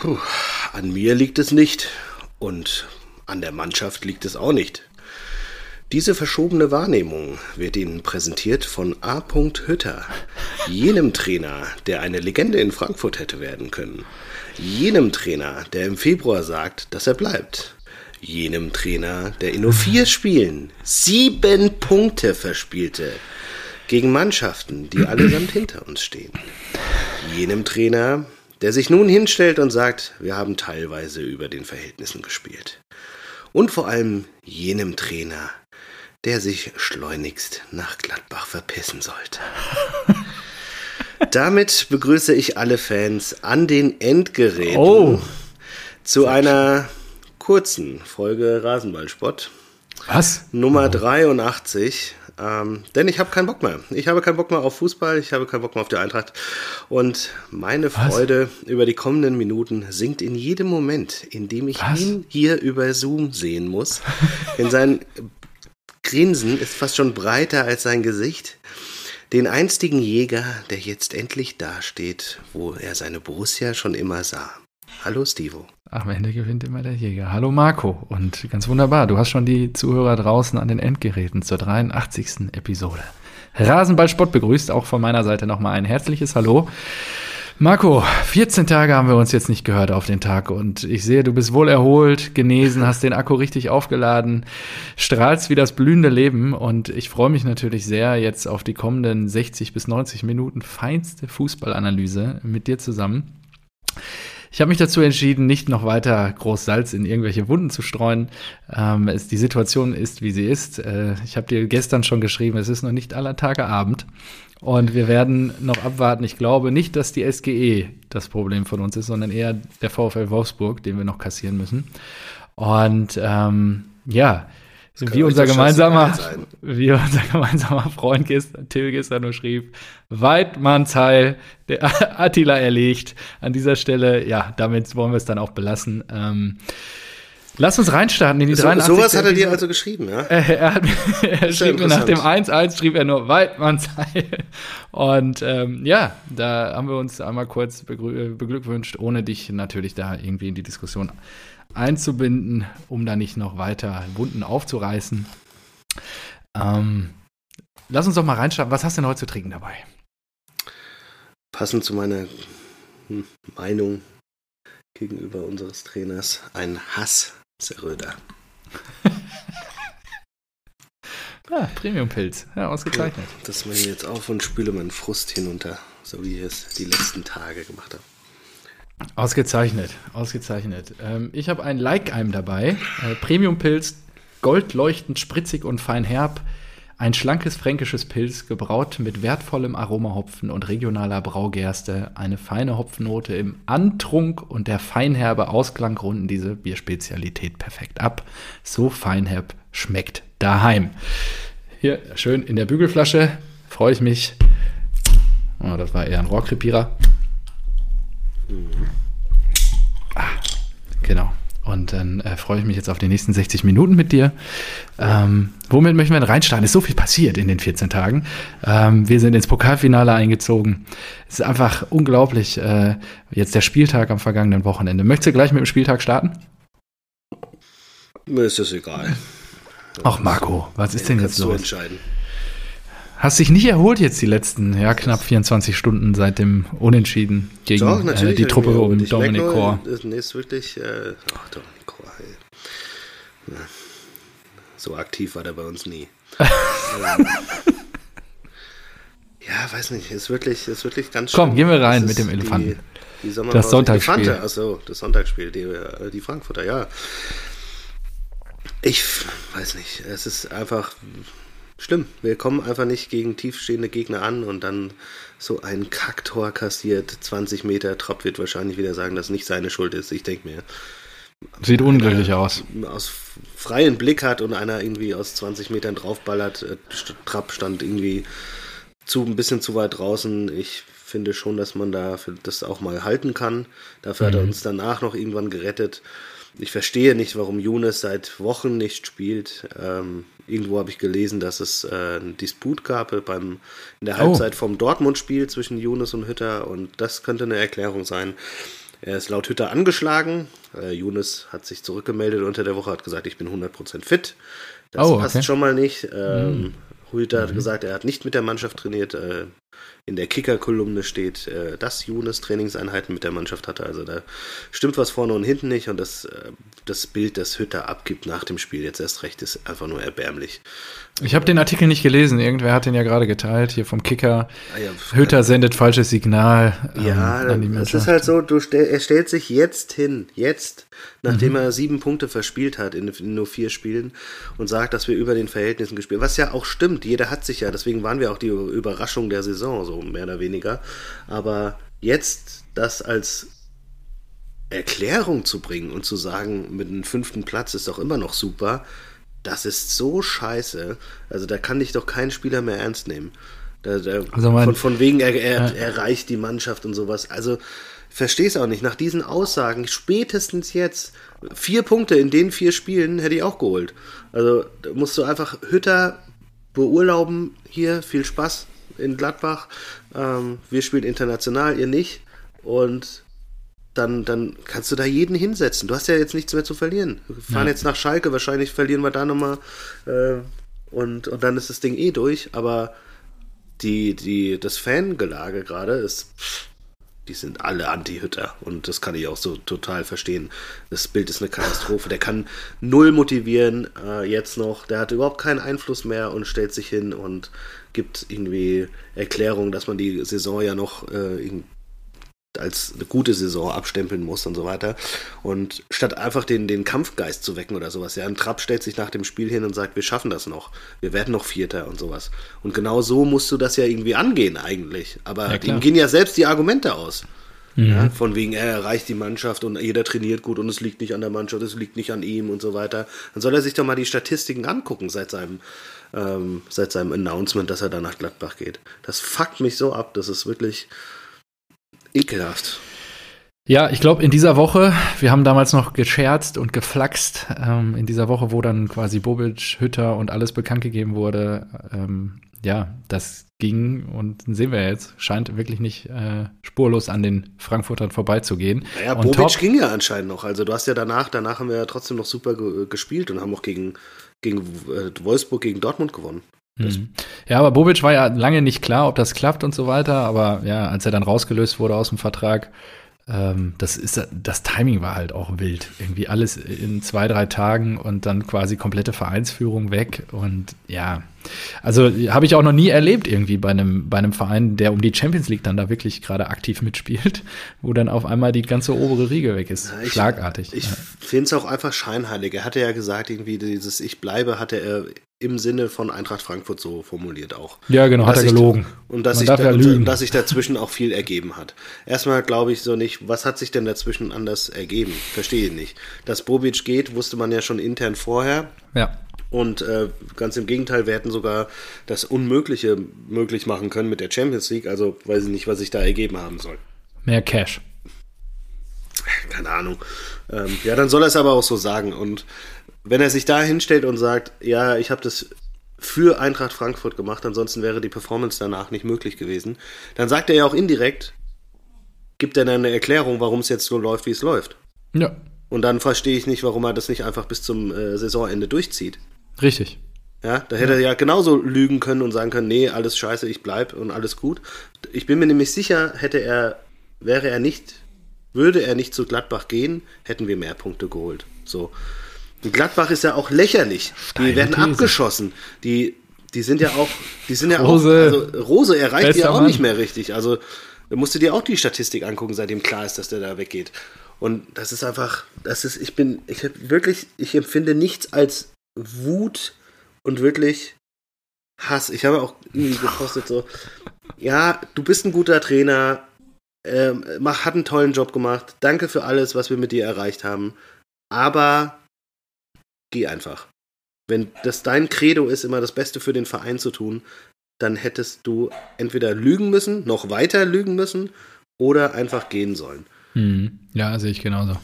Puh, an mir liegt es nicht und an der Mannschaft liegt es auch nicht. Diese verschobene Wahrnehmung wird Ihnen präsentiert von A. Hütter, jenem Trainer, der eine Legende in Frankfurt hätte werden können. Jenem Trainer, der im Februar sagt, dass er bleibt. Jenem Trainer, der in nur vier Spielen sieben Punkte verspielte gegen Mannschaften, die allesamt hinter uns stehen. Jenem Trainer, der sich nun hinstellt und sagt, wir haben teilweise über den Verhältnissen gespielt. Und vor allem jenem Trainer, der sich schleunigst nach Gladbach verpissen sollte. Damit begrüße ich alle Fans an den Endgeräten Oh. zu einer kurzen Folge Rasenballspott. Was? Nummer 83. Ähm, denn ich habe keinen Bock mehr. Ich habe keinen Bock mehr auf Fußball, ich habe keinen Bock mehr auf die Eintracht. Und meine Freude über die kommenden Minuten sinkt in jedem Moment, in dem ich Was? ihn hier über Zoom sehen muss. In sein Grinsen ist fast schon breiter als sein Gesicht. Den einstigen Jäger, der jetzt endlich dasteht, wo er seine Borussia schon immer sah. Hallo Stivo. Am Ende gewinnt immer der Jäger. Hallo Marco. Und ganz wunderbar, du hast schon die Zuhörer draußen an den Endgeräten zur 83. Episode. Rasenballspott begrüßt auch von meiner Seite nochmal ein herzliches Hallo. Marco, 14 Tage haben wir uns jetzt nicht gehört auf den Tag und ich sehe, du bist wohl erholt, genesen, hast den Akku richtig aufgeladen, strahlst wie das blühende Leben und ich freue mich natürlich sehr jetzt auf die kommenden 60 bis 90 Minuten feinste Fußballanalyse mit dir zusammen. Ich habe mich dazu entschieden, nicht noch weiter groß Salz in irgendwelche Wunden zu streuen. Ähm, es, die Situation ist, wie sie ist. Äh, ich habe dir gestern schon geschrieben, es ist noch nicht aller Tage Abend. Und wir werden noch abwarten. Ich glaube nicht, dass die SGE das Problem von uns ist, sondern eher der VfL Wolfsburg, den wir noch kassieren müssen. Und ähm, ja, kann wie unser, gemeinsamer, wie unser gemeinsamer Freund gestern, Till gestern nur schrieb, Weidmannsheil, der Attila erlegt. An dieser Stelle, ja, damit wollen wir es dann auch belassen. Ähm, lass uns reinstarten in die So, 83. sowas hat er dir also geschrieben, ja? Äh, er, hat, er schrieb mir nach dem interessant. 1-1, schrieb er nur Weidmannsheil. Und ähm, ja, da haben wir uns einmal kurz beglückwünscht, ohne dich natürlich da irgendwie in die Diskussion einzubinden, um da nicht noch weiter Wunden aufzureißen. Ähm, lass uns doch mal reinstarten. Was hast du denn heute zu trinken dabei? Passend zu meiner hm, Meinung gegenüber unseres Trainers, ein Hass, Röder. Ah, Premium-Pilz. Ja, ausgezeichnet. Das mache ich jetzt auf und spüle meinen Frust hinunter, so wie ich es die letzten Tage gemacht habe. Ausgezeichnet, ausgezeichnet. Ähm, ich habe ein Like-Eim dabei. Äh, Premium-Pilz, goldleuchtend, spritzig und fein herb. Ein schlankes fränkisches Pilz, gebraut mit wertvollem Aromahopfen und regionaler Braugerste. Eine feine Hopfennote im Antrunk und der feinherbe Ausklang runden diese Bierspezialität perfekt ab. So feinherb schmeckt daheim. Hier, schön in der Bügelflasche. Freue ich mich. Oh, das war eher ein Rohrkrepierer. Genau. Und dann äh, freue ich mich jetzt auf die nächsten 60 Minuten mit dir. Ähm, womit möchten wir denn reinstarten? Es ist so viel passiert in den 14 Tagen. Ähm, wir sind ins Pokalfinale eingezogen. Es ist einfach unglaublich. Äh, jetzt der Spieltag am vergangenen Wochenende. Möchtest du gleich mit dem Spieltag starten? Mir ist das egal. Ach Marco, was ist denn jetzt Kannst du los? entscheiden. Hast dich nicht erholt jetzt die letzten, ja, knapp 24 Stunden seit dem Unentschieden gegen Doch, äh, die Truppe um nur, Kor. Ist wirklich. Äh, ach, Dominik Kor, ey. So aktiv war der bei uns nie. ähm, ja, weiß nicht. Ist wirklich, ist wirklich ganz Komm, schön. gehen wir rein mit dem Elefanten. Die, die Das Sonntagsspiel. Elefante, Achso, das Sonntagsspiel, die, äh, die Frankfurter, ja. Ich weiß nicht. Es ist einfach schlimm. Wir kommen einfach nicht gegen tiefstehende Gegner an und dann so ein Kacktor kassiert, 20 Meter. Trapp wird wahrscheinlich wieder sagen, dass nicht seine Schuld ist. Ich denke mir, Sieht unglücklich aus. aus freien Blick hat und einer irgendwie aus 20 Metern draufballert. Äh, Trapp stand irgendwie zu, ein bisschen zu weit draußen. Ich finde schon, dass man da das auch mal halten kann. Dafür hat er uns danach noch irgendwann gerettet. Ich verstehe nicht, warum Younes seit Wochen nicht spielt. Ähm, irgendwo habe ich gelesen, dass es äh, einen Disput gab äh, beim, in der Oh. Halbzeit vom Dortmund-Spiel zwischen Younes und Hütter und das könnte eine Erklärung sein. Er ist laut Hütter angeschlagen. Äh, Younes hat sich zurückgemeldet unter der Woche, hat gesagt, ich bin 100% fit. Das Oh, passt okay. schon mal nicht. Ähm, Mhm. Hütter hat gesagt, er hat nicht mit der Mannschaft trainiert. Äh, in der Kicker-Kolumne steht, äh, dass Younes Trainingseinheiten mit der Mannschaft hatte. Also da stimmt was vorne und hinten nicht. Und das, äh, das Bild, das Hütter abgibt nach dem Spiel, jetzt erst recht, ist einfach nur erbärmlich. Ich habe den Artikel nicht gelesen. Irgendwer hat den ja gerade geteilt, hier vom Kicker. Ah ja, Hütter sendet falsches Signal ähm, Ja, an die es Mannschaft. ist halt so, du stell, er stellt sich jetzt hin, jetzt, nachdem Mhm. er sieben Punkte verspielt hat in, in nur vier Spielen und sagt, dass wir über den Verhältnissen gespielt Was ja auch stimmt, jeder hat sich ja, deswegen waren wir auch die Überraschung der Saison, so mehr oder weniger. Aber jetzt das als Erklärung zu bringen und zu sagen, mit einem fünften Platz ist doch immer noch super, das ist so scheiße. Also da kann dich doch kein Spieler mehr ernst nehmen. Da, da, Also mein- von, von wegen, er, er Ja. erreicht die Mannschaft und sowas. Also verstehe es auch nicht. Nach diesen Aussagen, spätestens jetzt, vier Punkte in den vier Spielen hätte ich auch geholt. Also da musst du einfach Hütter beurlauben. Hier, viel Spaß in Gladbach. Ähm, wir spielen international, ihr nicht. Und dann, dann kannst du da jeden hinsetzen. Du hast ja jetzt nichts mehr zu verlieren. Wir fahren Ja. jetzt nach Schalke, wahrscheinlich verlieren wir da nochmal. Äh, und, und dann ist das Ding eh durch. Aber die, die, das Fangelage gerade ist, die sind alle Anti-Hütter. Und das kann ich auch so total verstehen. Das Bild ist eine Katastrophe. Der kann null motivieren äh, jetzt noch. Der hat überhaupt keinen Einfluss mehr und stellt sich hin und gibt irgendwie Erklärungen, dass man die Saison ja noch äh, als eine gute Saison abstempeln muss und so weiter. Und statt einfach den, den Kampfgeist zu wecken oder sowas, ja, ein Trapp stellt sich nach dem Spiel hin und sagt, wir schaffen das noch, wir werden noch Vierter und sowas. Und genau so musst du das ja irgendwie angehen eigentlich. Aber Ja, ihm gehen ja selbst die Argumente aus. Mhm. Ja, von wegen, er erreicht die Mannschaft und jeder trainiert gut und es liegt nicht an der Mannschaft, es liegt nicht an ihm und so weiter. Dann soll er sich doch mal die Statistiken angucken seit seinem, ähm, seit seinem Announcement, dass er da nach Gladbach geht. Das fuckt mich so ab, das ist wirklich ekelhaft. Ja, ich glaube, in dieser Woche, wir haben damals noch gescherzt und geflaxt, ähm, in dieser Woche, wo dann quasi Bobic, Hütter und alles bekannt gegeben wurde, ähm, ja, das ging und sehen wir jetzt, scheint wirklich nicht äh, spurlos an den Frankfurtern vorbeizugehen. Naja, Und Bobic top- ging ja anscheinend noch. Also du hast ja danach, danach haben wir ja trotzdem noch super ge gespielt und haben auch gegen, gegen äh, Wolfsburg, gegen Dortmund gewonnen. Mhm. Ja, aber Bobic war ja lange nicht klar, ob das klappt und so weiter. Aber ja, als er dann rausgelöst wurde aus dem Vertrag, das ist das Timing war halt auch wild. Irgendwie alles in zwei, drei Tagen und dann quasi komplette Vereinsführung weg. Und ja, also habe ich auch noch nie erlebt irgendwie bei einem, bei einem Verein, der um die Champions League dann da wirklich gerade aktiv mitspielt, wo dann auf einmal die ganze obere Riege weg ist. Ja, ich- Schlagartig. Ich ja. finde es auch einfach scheinheilig. Er hatte ja gesagt, irgendwie dieses Ich bleibe, hatte er im Sinne von Eintracht Frankfurt so formuliert auch. ja, genau, hat Dass er sich- gelogen. Und dass, sich, ja und, lügen. dass sich dazwischen auch viel ergeben hat. Erstmal glaube ich so nicht, was hat sich denn dazwischen anders ergeben? Verstehe ich nicht. Dass Bobic geht, wusste man ja schon intern vorher. Ja. Und äh, ganz im Gegenteil, wir hätten sogar das Unmögliche möglich machen können mit der Champions League. Also weiß ich nicht, was sich da ergeben haben soll. Mehr Cash. Keine Ahnung. Ähm, ja, dann soll er es aber auch so sagen. Und wenn er sich da hinstellt und sagt, ja, ich habe das für Eintracht Frankfurt gemacht, ansonsten wäre die Performance danach nicht möglich gewesen, dann sagt er ja auch indirekt, gibt er dann eine Erklärung, warum es jetzt so läuft, wie es läuft. Ja, Und dann verstehe ich nicht, warum er das nicht einfach bis zum äh, Saisonende durchzieht. richtig. Ja, da hätte er ja genauso lügen können und sagen können, nee, alles scheiße, ich bleib und alles gut. Ich bin mir nämlich sicher, hätte er, wäre er nicht, würde er nicht zu Gladbach gehen, hätten wir mehr Punkte geholt. So. Gladbach ist ja auch lächerlich. Steile die werden These. abgeschossen. Die, die sind ja auch, die sind ja Rose. auch, also Rose erreicht die ja auch Mann. nicht mehr richtig. Also da musst du dir auch die Statistik angucken, seitdem klar ist, dass der da weggeht. Und das ist einfach, das ist, ich bin, ich hab wirklich, ich empfinde nichts als Wut und wirklich Hass. Ich habe auch gepostet so, ja, du bist ein guter Trainer, ähm, mach, hat einen tollen Job gemacht, danke für alles, was wir mit dir erreicht haben, aber geh einfach. Wenn das dein Credo ist, immer das Beste für den Verein zu tun, dann hättest du entweder lügen müssen, noch weiter lügen müssen oder einfach gehen sollen. Mhm. Ja, sehe ich genauso.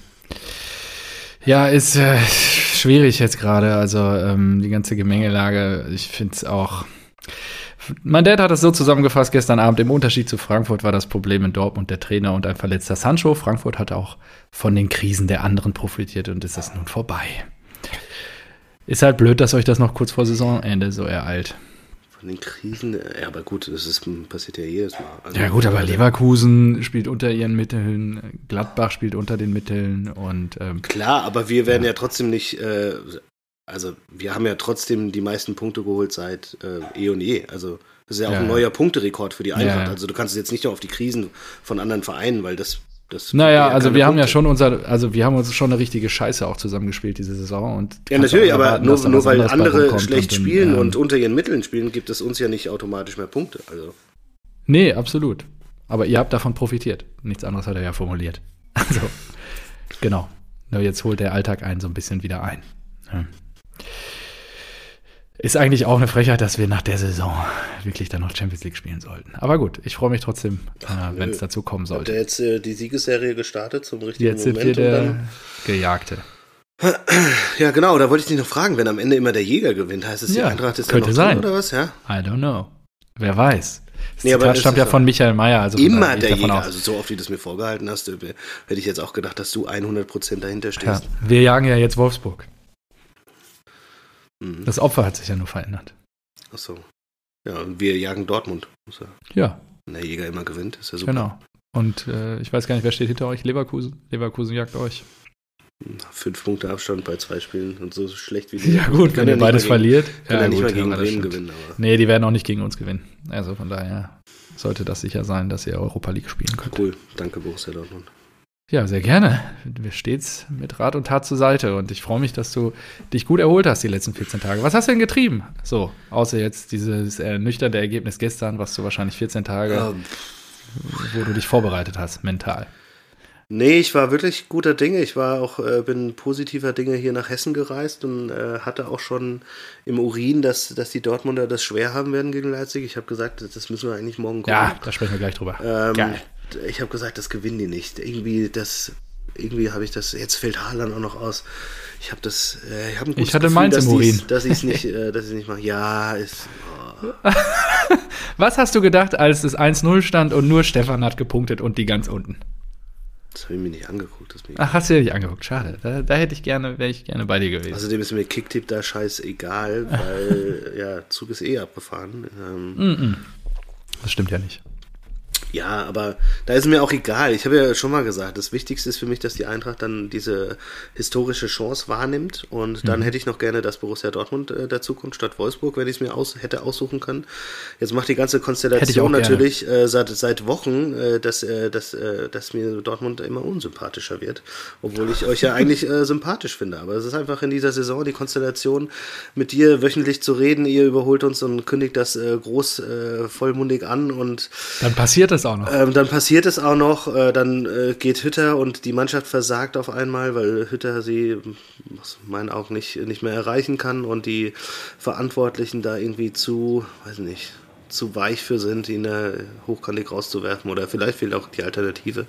Ja, ist äh, schwierig jetzt gerade. Also ähm, die ganze Gemengelage, ich finde es auch. Mein Dad hat es so zusammengefasst gestern Abend. Im Unterschied zu Frankfurt war das Problem in Dortmund der Trainer und ein verletzter Sancho. Frankfurt hat auch von den Krisen der anderen profitiert und ist das nun vorbei. Ist halt blöd, dass euch das noch kurz vor Saisonende so ereilt. Von den Krisen, ja, aber gut, das ist, passiert ja jedes Mal. Also ja, gut, aber Leverkusen spielt unter ihren Mitteln, Gladbach spielt unter den Mitteln und. Ähm, Klar, aber wir werden ja, ja trotzdem nicht. Äh, also, wir haben ja trotzdem die meisten Punkte geholt seit äh, eh und je. Also, das ist ja auch ja. ein neuer Punkterekord für die Eintracht. Also, du kannst jetzt nicht nur auf die Krisen von anderen Vereinen, weil das das naja, also wir Punkte. haben ja schon unser, also wir haben uns schon eine richtige Scheiße auch zusammengespielt diese Saison. Und ja, natürlich, aber erwarten, nur, nur weil andere schlecht und spielen dann, ähm, und unter ihren Mitteln spielen, gibt es uns ja nicht automatisch mehr Punkte. Also. Nee, absolut. Aber ihr habt davon profitiert. Nichts anderes hat er ja formuliert. Also, genau. Nur jetzt holt der Alltag einen so ein bisschen wieder ein. Ja. Ist eigentlich auch eine Frechheit, dass wir nach der Saison wirklich dann noch Champions League spielen sollten. Aber gut, ich freue mich trotzdem, äh, wenn es dazu kommen sollte. Habt ihr jetzt äh, die Siegesserie gestartet zum richtigen jetzt Moment? Jetzt sind wir der Gejagte. Ja, genau, da wollte ich dich noch fragen, wenn am Ende immer der Jäger gewinnt, heißt es, ja, die Eintracht ist könnte sein. Drin, oder was? Ja? I don't know. Wer weiß. Das nee, aber stammt ja von Michael Mayer. Also immer der Jäger. Aus. Also so oft, wie du es mir vorgehalten hast, hätte ich jetzt auch gedacht, dass du 100% dahinter stehst. Ja, wir jagen ja jetzt Wolfsburg. Mhm. Das Opfer hat sich ja nur verändert. Ach so. Ja, und wir jagen Dortmund. Ja. Wenn der Jäger immer gewinnt, ist ja super. Genau. Und äh, ich weiß gar nicht, wer steht hinter euch? Leverkusen. Leverkusen jagt euch. Fünf Punkte Abstand bei zwei Spielen und so schlecht wie die. Ja, gut, wenn ihr beides verliert. Kann ja, ja nicht gut, mal gegen Bremen gewinnen. Aber. Nee, die werden auch nicht gegen uns gewinnen. Also von daher sollte das sicher sein, dass ihr Europa League spielen könnt. Cool, danke Borussia Dortmund. Ja, sehr gerne. Wir stets mit Rat und Tat zur Seite und ich freue mich, dass du dich gut erholt hast die letzten 14 Tage. Was hast du denn getrieben? So, außer jetzt dieses ernüchternde Ergebnis gestern, was du wahrscheinlich 14 Tage, ähm. wo du dich vorbereitet hast, mental. Nee, ich war wirklich guter Dinge. Ich war auch, äh, bin positiver Dinge hier nach Hessen gereist und äh, hatte auch schon im Urin, dass, dass die Dortmunder das schwer haben werden gegen Leipzig. Ich habe gesagt, das müssen wir eigentlich morgen gucken. Ja, da sprechen wir gleich drüber. Ähm, Geil ich habe gesagt, das gewinnen die nicht. Irgendwie das, irgendwie habe ich das. Jetzt fällt Haaland auch noch aus. Ich habe das. Äh, ich, hab ein ich hatte Gefühl. Dass ich es nicht, äh, dass ich nicht mache. Ja, ist. Oh. Was hast du gedacht, als es 1-0 stand und nur Stefan hat gepunktet und die ganz unten? Das habe ich mir nicht angeguckt. Ach, hast du dir nicht angeguckt? Schade. Da, da hätte ich gerne, wäre ich gerne bei dir gewesen. Außerdem ist mir Kicktipp da scheißegal, weil ja, Zug ist eh abgefahren. Ähm, mm -mm. Das stimmt ja nicht. Ja, aber da ist mir auch egal. Ich habe ja schon mal gesagt, das Wichtigste ist für mich, dass die Eintracht dann diese historische Chance wahrnimmt. Und dann mhm. hätte ich noch gerne, dass Borussia Dortmund äh, dazukommt statt Wolfsburg, wenn ich es mir aus, hätte aussuchen können. Jetzt macht die ganze Konstellation natürlich äh, seit, seit Wochen, äh, dass, äh, dass, äh, dass mir Dortmund immer unsympathischer wird. Obwohl ich euch ja eigentlich äh, sympathisch finde. Aber es ist einfach in dieser Saison die Konstellation, mit dir wöchentlich zu reden. Ihr überholt uns und kündigt das äh, groß äh, vollmundig an. Und dann passiert das auch noch. Ähm, dann passiert es auch noch, äh, dann äh, geht Hütter und die Mannschaft versagt auf einmal, weil Hütter sie aus meinen Augen nicht, nicht mehr erreichen kann und die Verantwortlichen da irgendwie zu, weiß nicht, zu weich für sind, ihn da hochkantig rauszuwerfen oder vielleicht fehlt auch die Alternative.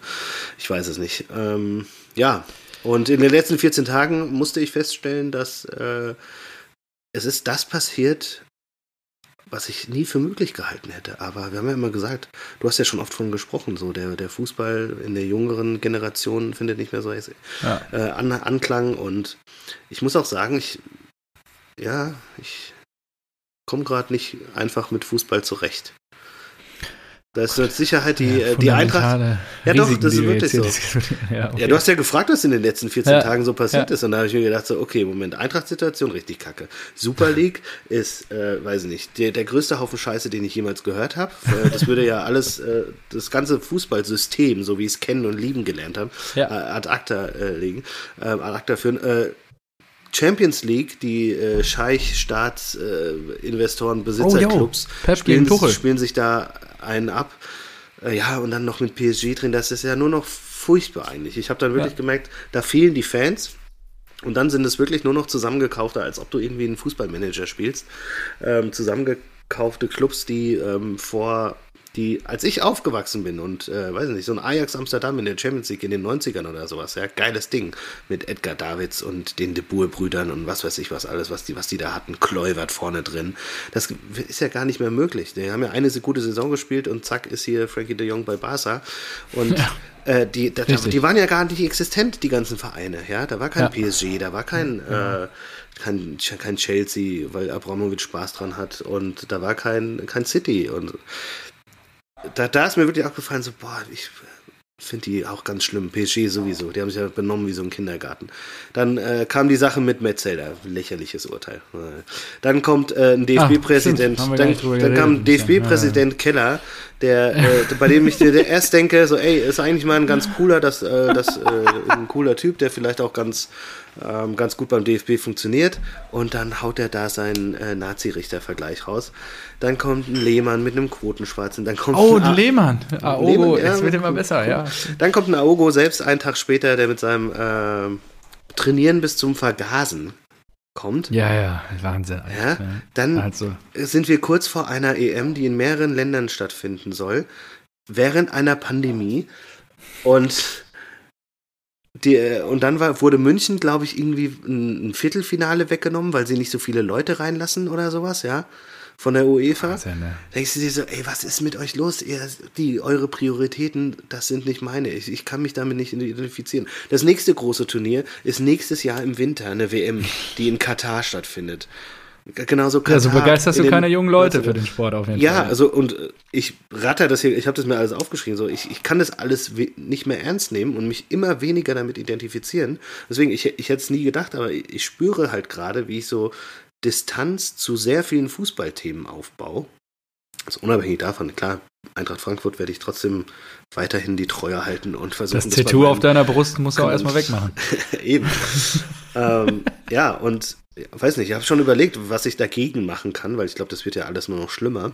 Ich weiß es nicht. Ähm, ja, und in den letzten 14 Tagen musste ich feststellen, dass äh, es ist das passiert, was ich nie für möglich gehalten hätte. Aber wir haben ja immer gesagt, du hast ja schon oft von gesprochen, so der, der Fußball in der jüngeren Generation findet nicht mehr so ja. äh, An Anklang. Und ich muss auch sagen, ich, ja, ich komme gerade nicht einfach mit Fußball zurecht. Da ist mit Sicherheit die, ja, äh, die Eintracht. Ja, doch, das ist wirklich so. Ja, okay. ja, du hast ja gefragt, was in den letzten 14 ja, Tagen so passiert ist. Und da habe ich mir gedacht, so, okay, Moment, Eintracht-Situation richtig kacke. Super League ist, äh, weiß ich nicht, der, der größte Haufen Scheiße, den ich jemals gehört habe. Äh, das würde ja alles, äh, das ganze Fußballsystem, so wie ich es kennen und lieben gelernt habe, äh, ad acta äh, legen, ad acta führen. Champions League, die äh, Scheich, Staats, äh, Besitzerclubs oh, spielen, spielen, sich da einen ab. Äh, ja, und dann noch mit PSG drin, das ist ja nur noch furchtbar eigentlich. Ich habe dann wirklich ja. gemerkt, da fehlen die Fans. Und dann sind es wirklich nur noch zusammengekaufte, als ob du irgendwie einen Fußballmanager spielst. Ähm, zusammengekaufte Clubs, die ähm, vor die, als ich aufgewachsen bin und, äh, weiß nicht, so ein Ajax Amsterdam in der Champions League in den 90ern oder sowas, ja, geiles Ding. Mit Edgar Davids und den De Boer-Brüdern und was weiß ich was alles, was die, was die da hatten, Kluivert vorne drin. Das ist ja gar nicht mehr möglich. Die haben ja eine gute Saison gespielt und zack ist hier Frankie de Jong bei Barca. Und ja. Äh, die, da, die waren ja gar nicht existent, die ganzen Vereine. Ja, da war kein ja. PSG, da war kein, ja. äh, kein, kein Chelsea, weil Abramovic Spaß dran hat und da war kein, kein City und da, da ist mir wirklich aufgefallen, so, boah, ich finde die auch ganz schlimm. PSG sowieso, die haben sich ja benommen wie so ein Kindergarten. Dann äh, kam die Sache mit Metzelder, lächerliches Urteil. Dann kommt äh, ein DFB-Präsident, ah, dann, dann kam DFB-Präsident ja. Keller, der, äh, bei dem ich dir erst denke, so, ey, ist eigentlich mal ein ganz cooler, das, äh, das, äh, ein cooler Typ, der vielleicht auch ganz ähm, ganz gut beim DFB funktioniert. Und dann haut er da seinen äh, Nazi-Richter-Vergleich raus. Dann kommt ein Lehmann mit einem Quotenschwarzen. Dann kommt oh, ein Lehmann. Aogo, Lehmann, ja, es wird immer besser, ja. Dann kommt ein Aogo selbst einen Tag später, der mit seinem äh, Trainieren bis zum Vergasen kommt. Ja, ja, Wahnsinn. Ja, dann also. sind wir kurz vor einer EM, die in mehreren Ländern stattfinden soll, während einer Pandemie. Und die, äh, und dann war, wurde München, glaube ich, irgendwie ein, Viertelfinale weggenommen, weil sie nicht so viele Leute reinlassen oder sowas, ja, von der UEFA. Ja, ne? Denkst du dir so, ey, was ist mit euch los? Ihr, die, eure Prioritäten, das sind nicht meine. Ich, ich kann mich damit nicht identifizieren. Das nächste große Turnier ist nächstes Jahr im Winter eine WM, die in Katar stattfindet. Genauso Katar. Ja, so begeisterst du keine jungen Leute für den Sport auf jeden ja, Fall. Ja, also und äh, ich ratter das hier, ich habe das mir alles aufgeschrieben, so ich, ich kann das alles nicht mehr ernst nehmen und mich immer weniger damit identifizieren. Deswegen, ich, ich hätte es nie gedacht, aber ich, ich spüre halt gerade, wie ich so Distanz zu sehr vielen Fußballthemen aufbaue. Also unabhängig davon, klar, Eintracht Frankfurt werde ich trotzdem weiterhin die Treue halten und versuchen. Das Tattoo auf deiner Brust muss auch erstmal wegmachen. Eben. ähm, ja, und weiß nicht, ich habe schon überlegt, was ich dagegen machen kann, weil ich glaube, das wird ja alles nur noch schlimmer.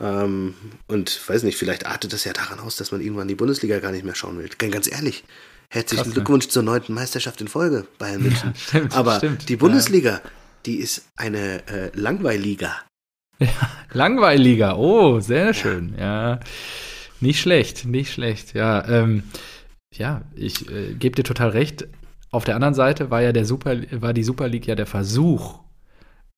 Ähm, und weiß nicht, vielleicht artet das ja daran aus, dass man irgendwann die Bundesliga gar nicht mehr schauen will. Ganz ehrlich, herzlichen Krass, Glückwunsch ne? zur neunten Meisterschaft in Folge, Bayern München. Ja, stimmt, Aber stimmt. die Bundesliga, ja. die ist eine äh, Langweiliga. Ja, Langweiliga, oh, sehr schön, ja. ja. Nicht schlecht, nicht schlecht, ja. Ähm, ja, ich äh, gebe dir total recht auf der anderen Seite war ja der Super, war die Super League ja der Versuch,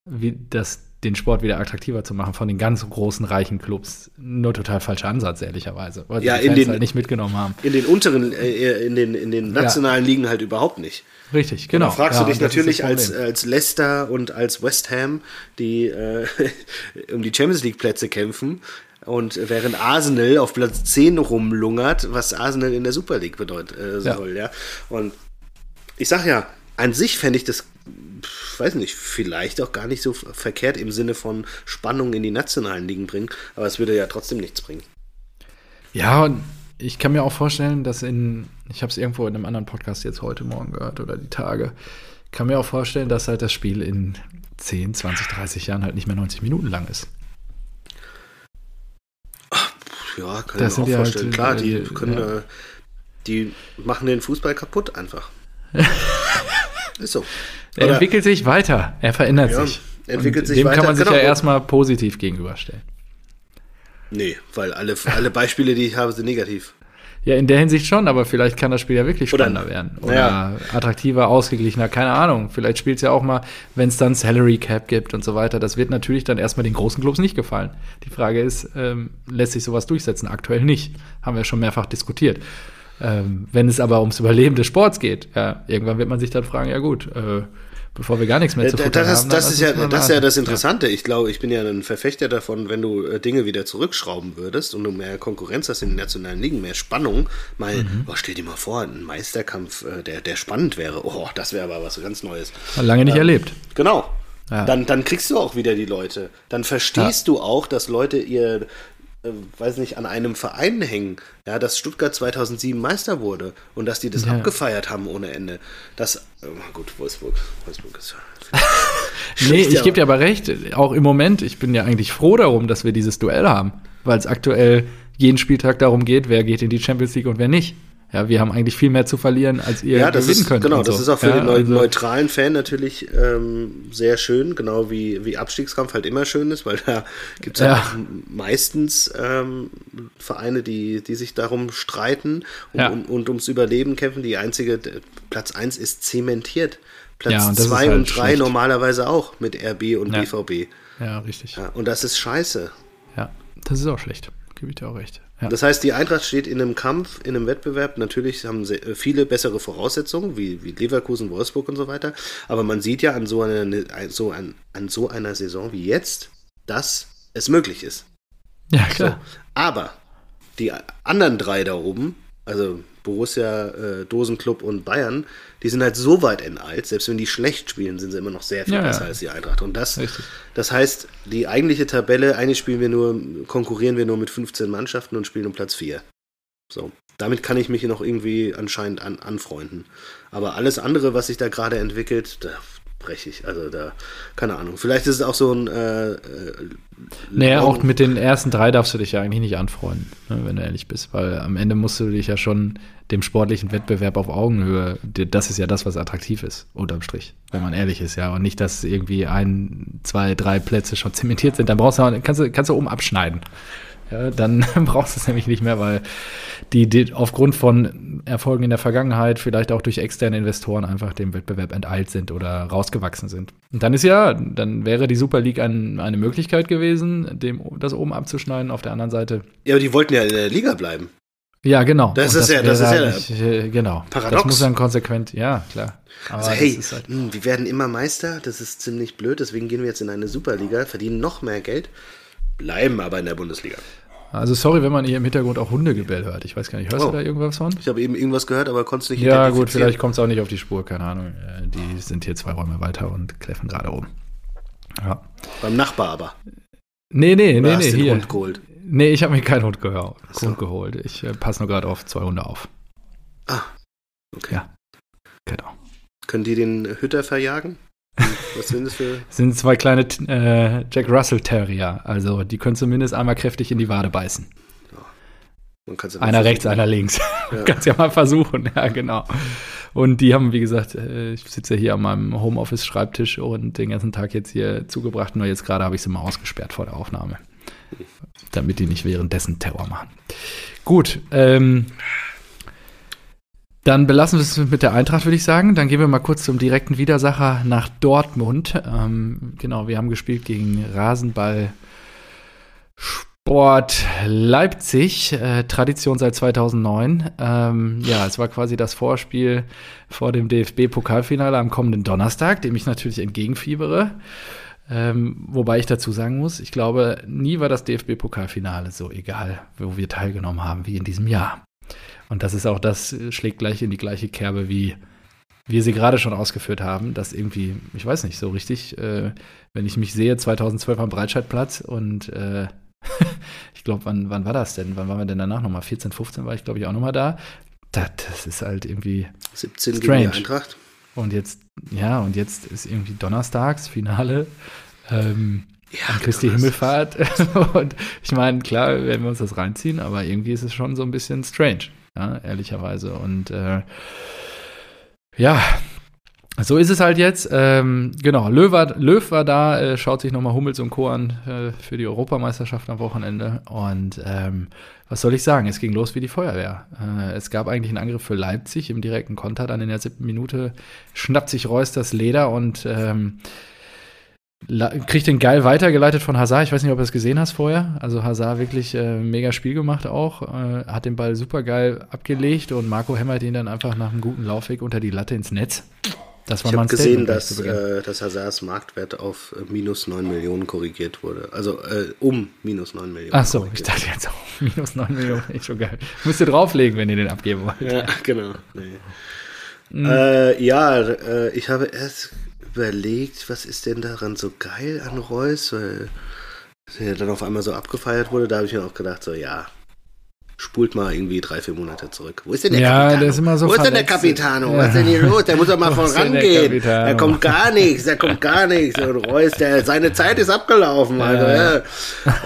wie das, den Sport wieder attraktiver zu machen von den ganz großen reichen Clubs. Nur total falscher Ansatz, ehrlicherweise. Weil ja, die in den, halt nicht mitgenommen haben. In den unteren, äh, in, den, in den nationalen ja. Ligen halt überhaupt nicht. Richtig, genau. Und dann fragst ja, du dich natürlich als, als Leicester und als West Ham, die äh, um die Champions League Plätze kämpfen, und während Arsenal auf Platz 10 rumlungert, was Arsenal in der Super League bedeutet äh, soll, ja. ja. Und ich sag ja, an sich fände ich das, weiß nicht, vielleicht auch gar nicht so verkehrt im Sinne von Spannung in die nationalen Ligen bringen, aber es würde ja trotzdem nichts bringen. Ja, und ich kann mir auch vorstellen, dass in, ich habe es irgendwo in einem anderen Podcast jetzt heute Morgen gehört oder die Tage, kann mir auch vorstellen, dass halt das Spiel in 10, 20, 30 Jahren halt nicht mehr 90 Minuten lang ist. Ja, kann das ich mir auch vorstellen. Halt, Klar, die können, ja. die machen den Fußball kaputt einfach. Ist so. Er Oder entwickelt sich weiter, er verändert ja, sich. Entwickelt sich dem weiter. kann man sich genau. ja erstmal positiv gegenüberstellen. Nee, weil alle, alle Beispiele, die ich habe, sind negativ. Ja, in der Hinsicht schon, aber vielleicht kann das Spiel ja wirklich spannender Oder, werden. Oder ja. attraktiver, ausgeglichener, keine Ahnung. Vielleicht spielt es ja auch mal, wenn es dann Salary Cap gibt und so weiter. Das wird natürlich dann erstmal den großen Clubs nicht gefallen. Die Frage ist, ähm, lässt sich sowas durchsetzen? Aktuell nicht. Haben wir schon mehrfach diskutiert. Ähm, wenn es aber ums Überleben des Sports geht, ja, irgendwann wird man sich dann fragen, ja gut, äh, bevor wir gar nichts mehr zu futtern das, haben. Das ist ja das, ist ja das Interessante. Ja. Ich glaube, ich bin ja ein Verfechter davon, wenn du äh, Dinge wieder zurückschrauben würdest und du mehr Konkurrenz hast in den nationalen Ligen, mehr Spannung, mal, mhm. oh, stell dir mal vor, ein Meisterkampf, äh, der, der spannend wäre. Oh, das wäre aber was ganz Neues. Lange nicht ähm, erlebt. Genau. Ja. Dann, dann kriegst du auch wieder die Leute. Dann verstehst ja. du auch, dass Leute ihr äh, weiß nicht, an einem Verein hängen, ja, dass Stuttgart 2007 Meister wurde und dass die das ja. abgefeiert haben ohne Ende. Das, äh, gut, Wolfsburg, Wolfsburg ist. nee, ich gebe dir aber recht, auch im Moment, ich bin ja eigentlich froh darum, dass wir dieses Duell haben, weil es aktuell jeden Spieltag darum geht, wer geht in die Champions League und wer nicht. Ja, wir haben eigentlich viel mehr zu verlieren, als ihr ja, das gewinnen ist, könnt. Genau, so. das ist auch für ja, den also- neutralen Fan natürlich ähm, sehr schön, genau wie, wie Abstiegskampf halt immer schön ist, weil da gibt es Ja. ja. meistens ähm, Vereine, die, die sich darum streiten und, Ja. und, und ums Überleben kämpfen. Die einzige, Platz 1 ist zementiert. Ja, Platz und das ist 2 halt und 3 schlecht. normalerweise auch mit RB und Ja. BVB. Ja, richtig. Ja, und das ist scheiße. Ja, das ist auch schlecht. Gebe ich dir auch recht. Ja. Das heißt, die Eintracht steht in einem Kampf, in einem Wettbewerb. Natürlich haben sie äh, viele bessere Voraussetzungen, wie, wie Leverkusen, Wolfsburg und so weiter. Aber man sieht ja an so, einer, so an, an so einer Saison wie jetzt, dass es möglich ist. ja, So. klar. Aber die anderen drei da oben, also Borussia, äh, Dosenclub und Bayern, die sind halt so weit enteilt, selbst wenn die schlecht spielen, sind sie immer noch sehr viel Ja, ja. besser als die Eintracht. Und das, Richtig. das heißt, die eigentliche Tabelle, eigentlich spielen wir nur, konkurrieren wir nur mit 15 Mannschaften und spielen um Platz 4. So. Damit kann ich mich noch irgendwie anscheinend an, anfreunden. Aber alles andere, was sich da gerade entwickelt, da breche ich. Also da, keine Ahnung. Vielleicht ist es auch so ein äh, äh, Naja, auch mit den ersten drei darfst du dich ja eigentlich nicht anfreunden, ne, wenn du ehrlich bist, weil am Ende musst du dich ja schon dem sportlichen Wettbewerb auf Augenhöhe, das ist ja das, was attraktiv ist, unterm Strich, wenn man ehrlich ist, ja. Und nicht, dass irgendwie ein, zwei, drei Plätze schon zementiert sind, dann brauchst du, kannst du, kannst du oben abschneiden. Ja, dann brauchst du es nämlich nicht mehr, weil die, die aufgrund von Erfolgen in der Vergangenheit, vielleicht auch durch externe Investoren, einfach dem Wettbewerb enteilt sind oder rausgewachsen sind. Und dann ist ja, dann wäre die Super League ein, eine Möglichkeit gewesen, dem, das oben abzuschneiden. Auf der anderen Seite, Ja, aber die wollten ja in der Liga bleiben. ja, genau. Das Und ist ja- das ist ja nicht, äh, genau. paradox. Das muss dann konsequent, ja, klar. Aber Also das hey, halt, mh, wir werden immer Meister, das ist ziemlich blöd, deswegen gehen wir jetzt in eine Superliga, verdienen noch mehr Geld, bleiben aber in der Bundesliga. Also sorry, wenn man hier im Hintergrund auch Hundegebell hört. Ich weiß gar nicht, hörst Oh. du da irgendwas von? Ich habe eben irgendwas gehört, aber konnte es nicht Ja, gut, vielleicht kommt es auch nicht auf die Spur, keine Ahnung. Äh, Die sind hier zwei Räume weiter und kläffen gerade oben. Ja. Beim Nachbar aber. Nee, nee, Oder nee, hast nee, den hier. Hund geholt. Nee, ich habe mir keinen Hund, gehör, so. Hund geholt. Ich äh, passe nur gerade auf zwei Hunde auf. Ah, okay. Ja. Genau. Können die den Hütter verjagen? Was sind das für... Sind zwei kleine äh, Jack Russell Terrier. Also die können zumindest einmal kräftig in die Wade beißen. Ja Einer rechts, einer links. Ja. Kannst ja mal versuchen, ja, genau. Und die haben, wie gesagt, äh, ich sitze hier an meinem Homeoffice-Schreibtisch und den ganzen Tag jetzt hier zugebracht. Nur jetzt gerade habe ich sie mal ausgesperrt vor der Aufnahme. Damit die nicht währenddessen Terror machen. Gut, ähm, dann belassen wir es mit der Eintracht, würde ich sagen. Dann gehen wir mal kurz zum direkten Widersacher nach Dortmund. Ähm, genau, wir haben gespielt gegen Rasenball Sport Leipzig, äh, Tradition seit 2009. Ähm, ja, es war quasi das Vorspiel vor dem DFB-Pokalfinale am kommenden Donnerstag, dem ich natürlich entgegenfiebere. Ähm, wobei ich dazu sagen muss, ich glaube, nie war das DFB-Pokalfinale so egal, wo wir teilgenommen haben, wie in diesem Jahr. Und das ist auch das, äh, schlägt gleich in die gleiche Kerbe, wie wir sie gerade schon ausgeführt haben, dass irgendwie, ich weiß nicht, so richtig, äh, wenn ich mich sehe, 2012 am Breitscheidplatz und äh, ich glaube, wann, wann war das denn? Wann waren wir denn danach nochmal? 14, 15 war ich, glaube ich, auch nochmal da. Das, das ist halt irgendwie, 17 Strange. gegen Eintracht. und jetzt, ja, und jetzt ist irgendwie donnerstags, Finale. Ähm, Ja, Christi Donnerstag. Himmelfahrt. und ich meine, klar werden wir uns das reinziehen, aber irgendwie ist es schon so ein bisschen strange, ja, ehrlicherweise. Und äh, ja, so ist es halt jetzt. Ähm, genau, Löw war, Löw war da, äh, schaut sich nochmal Hummels und Co. an äh, für die Europameisterschaft am Wochenende. Und ähm, was soll ich sagen? Es ging los wie die Feuerwehr. Äh, es gab eigentlich einen Angriff für Leipzig im direkten Konter. Dann in der siebten Minute schnappt sich Reus das Leder und ähm, kriegt den geil weitergeleitet von Hazard. Ich weiß nicht, ob du es gesehen hast vorher. Also Hazard wirklich äh, mega Spiel gemacht auch. Äh, hat den Ball super geil abgelegt und Marco hämmert ihn dann einfach nach einem guten Laufweg unter die Latte ins Netz. Das war Ich habe gesehen, dass, äh, dass Hazards Marktwert auf äh, minus 9 Millionen korrigiert wurde. Also äh, um minus 9 Millionen. Ach so, ich dachte jetzt auch minus 9 Millionen. Echt schon geil. Müsst ihr drauflegen, wenn ihr den abgeben wollt. Ja, genau. Nee. Mhm. Äh, ja, äh, ich habe erst überlegt, was ist denn daran so geil an Reus, weil der dann auf einmal so abgefeiert wurde. Da habe ich mir auch gedacht, so ja, spult mal irgendwie drei, vier Monate zurück. Wo ist denn der Ja, Capitano? der ist immer so Wo ist denn der. Capitano? Ja. Was ist denn hier los? Der muss doch mal vorangehen. Da kommt gar nichts, da kommt gar nichts. Und Reus, der, seine Zeit ist abgelaufen. Also, Ja. ja.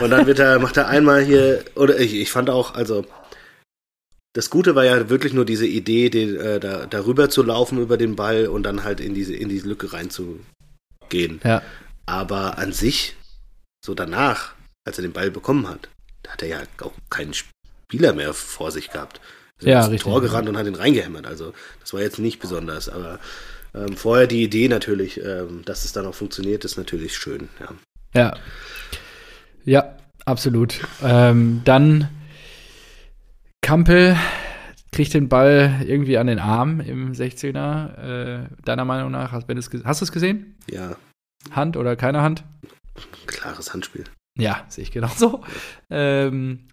Und dann wird er, macht er einmal hier, oder ich, ich fand auch, also das Gute war ja wirklich nur diese Idee, die, äh, da, darüber zu laufen über den Ball und dann halt in diese, in diese Lücke reinzugehen. Ja. Aber an sich, so danach, als er den Ball bekommen hat, da hat er ja auch keinen Spieler mehr vor sich gehabt. Er Ja, ist ins richtig. Tor gerannt und hat ihn reingehämmert. Also das war jetzt nicht besonders. Aber ähm, vorher die Idee natürlich, ähm, dass es dann auch funktioniert, ist natürlich schön. Ja. Ja. Ja, absolut. Ähm, dann Kampel kriegt den Ball irgendwie an den Arm im 16er. Äh, deiner Meinung nach, hast, hast du es gesehen? ja, Hand oder keine Hand? klares Handspiel. Ja, sehe ich genauso. Ähm,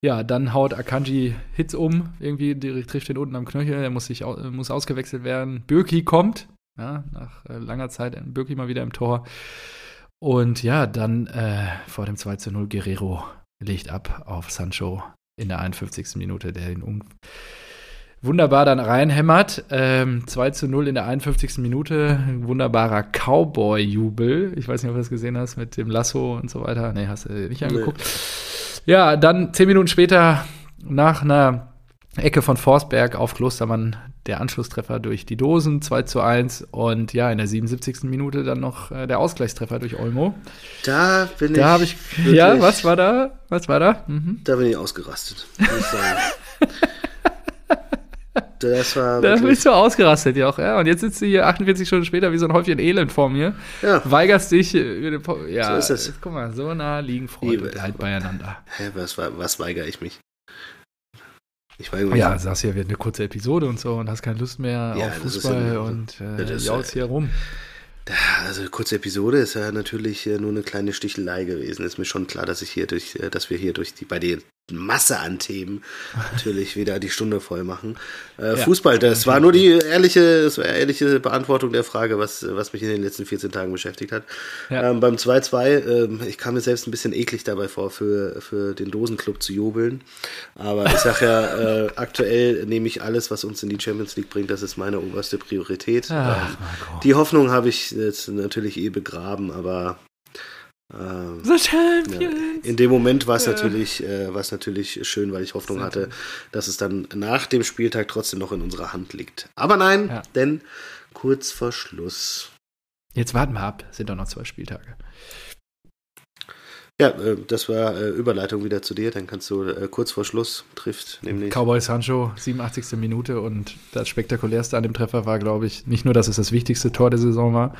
ja, dann haut Akanji Hits um, irgendwie trifft ihn unten am Knöchel, er muss, sich, muss ausgewechselt werden. Birki kommt, ja, nach äh, langer Zeit Birki mal wieder im Tor. Und ja, dann äh, vor dem 2 zu 0 Guerrero legt ab auf Sancho in der 51. Minute, der ihn um wunderbar dann reinhämmert. Ähm, 2 zu 0 in der 51. Minute. Wunderbarer Cowboy-Jubel. Ich weiß nicht, ob du das gesehen hast mit dem Lasso und so weiter. Nee, hast du nicht angeguckt. Ja, dann zehn Minuten später nach einer Ecke von Forsberg auf Klostermann der Anschlusstreffer durch die Dosen, 2 zu 1. Und ja, in der 77. Minute dann noch äh, der Ausgleichstreffer durch Olmo. Da bin Da habe ich. wirklich- Ja, was war da? Was war da? Mhm. Da bin ich ausgerastet. Ich das war Da bist du ausgerastet, ja auch. Ja, und jetzt sitzt du hier 48 Stunden später wie so ein Häufchen Elend vor mir. ja. Weigerst dich. äh, Ja, So ist es. Guck mal, so nah liegen Freund Liebe. und Leid beieinander. Hä, was, was weigere ich mich? Ich mich. Ja, sagst ja, wird eine kurze Episode und so und hast keine Lust mehr Ja, auf Fußball ja- und äh, das ist jaulst ja- hier rum. Also kurze Episode ist ja natürlich äh, nur eine kleine Stichelei gewesen. Ist mir schon klar, dass ich hier durch, äh, dass wir hier durch die bei der Masse an Themen natürlich wieder die Stunde voll machen. Äh, Ja. Fußball, das war nur die ehrliche, das war ehrliche Beantwortung der Frage, was, was mich in den letzten 14 Tagen beschäftigt hat. Ja. Ähm, beim 2-2, ähm, ich kam mir selbst ein bisschen eklig dabei vor, für, für den Dosenclub zu jubeln. Aber ich sag ja, äh, aktuell nehme ich alles, was uns in die Champions League bringt, das ist meine oberste Priorität. Ach, Ähm, die Hoffnung habe ich jetzt natürlich eh begraben, aber ähm, The Champions! in dem Moment war es Ja. natürlich, äh, natürlich schön, weil ich Hoffnung hatte, dass es dann nach dem Spieltag trotzdem noch in unserer Hand liegt. Aber nein, Ja. denn kurz vor Schluss. Jetzt warten wir ab, sind doch noch zwei Spieltage. Ja, äh, das war äh, Überleitung wieder zu dir. Dann kannst du äh, kurz vor Schluss trifft nämlich. Cowboy Sancho, 87. Minute und das Spektakulärste an dem Treffer war, glaube ich, nicht nur, dass es das wichtigste Tor der Saison war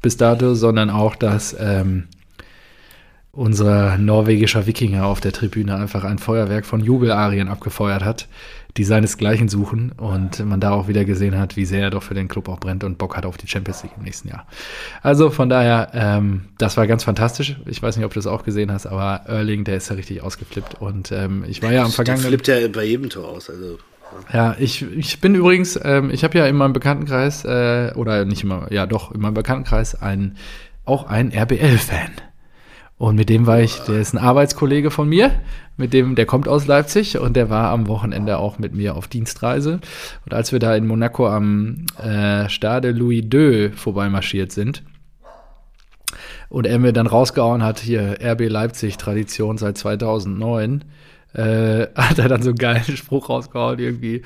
bis dato, sondern auch, dass ähm, unser norwegischer Wikinger auf der Tribüne einfach ein Feuerwerk von Jubelarien abgefeuert hat, die seinesgleichen suchen und man da auch wieder gesehen hat, wie sehr er doch für den Club auch brennt und Bock hat auf die Champions League im nächsten Jahr. Also von daher, ähm, das war ganz fantastisch. Ich weiß nicht, ob du das auch gesehen hast, aber Erling, der ist ja richtig ausgeflippt und ähm, ich war ja am Der vergangenen flippt ja bei jedem Tor aus. Also ja, ich, ich bin übrigens, ähm, ich habe ja in meinem Bekanntenkreis, äh, oder nicht immer, ja doch, in meinem Bekanntenkreis ein, auch einen RBL-Fan. Und mit dem war ich, der ist ein Arbeitskollege von mir, mit dem, der kommt aus Leipzig und der war am Wochenende auch mit mir auf Dienstreise. Und als wir da in Monaco am äh, Stade Louis II vorbeimarschiert sind, und er mir dann rausgehauen hat, hier RB Leipzig, Tradition seit 2009, äh, hat er dann so einen geilen Spruch rausgehauen, irgendwie,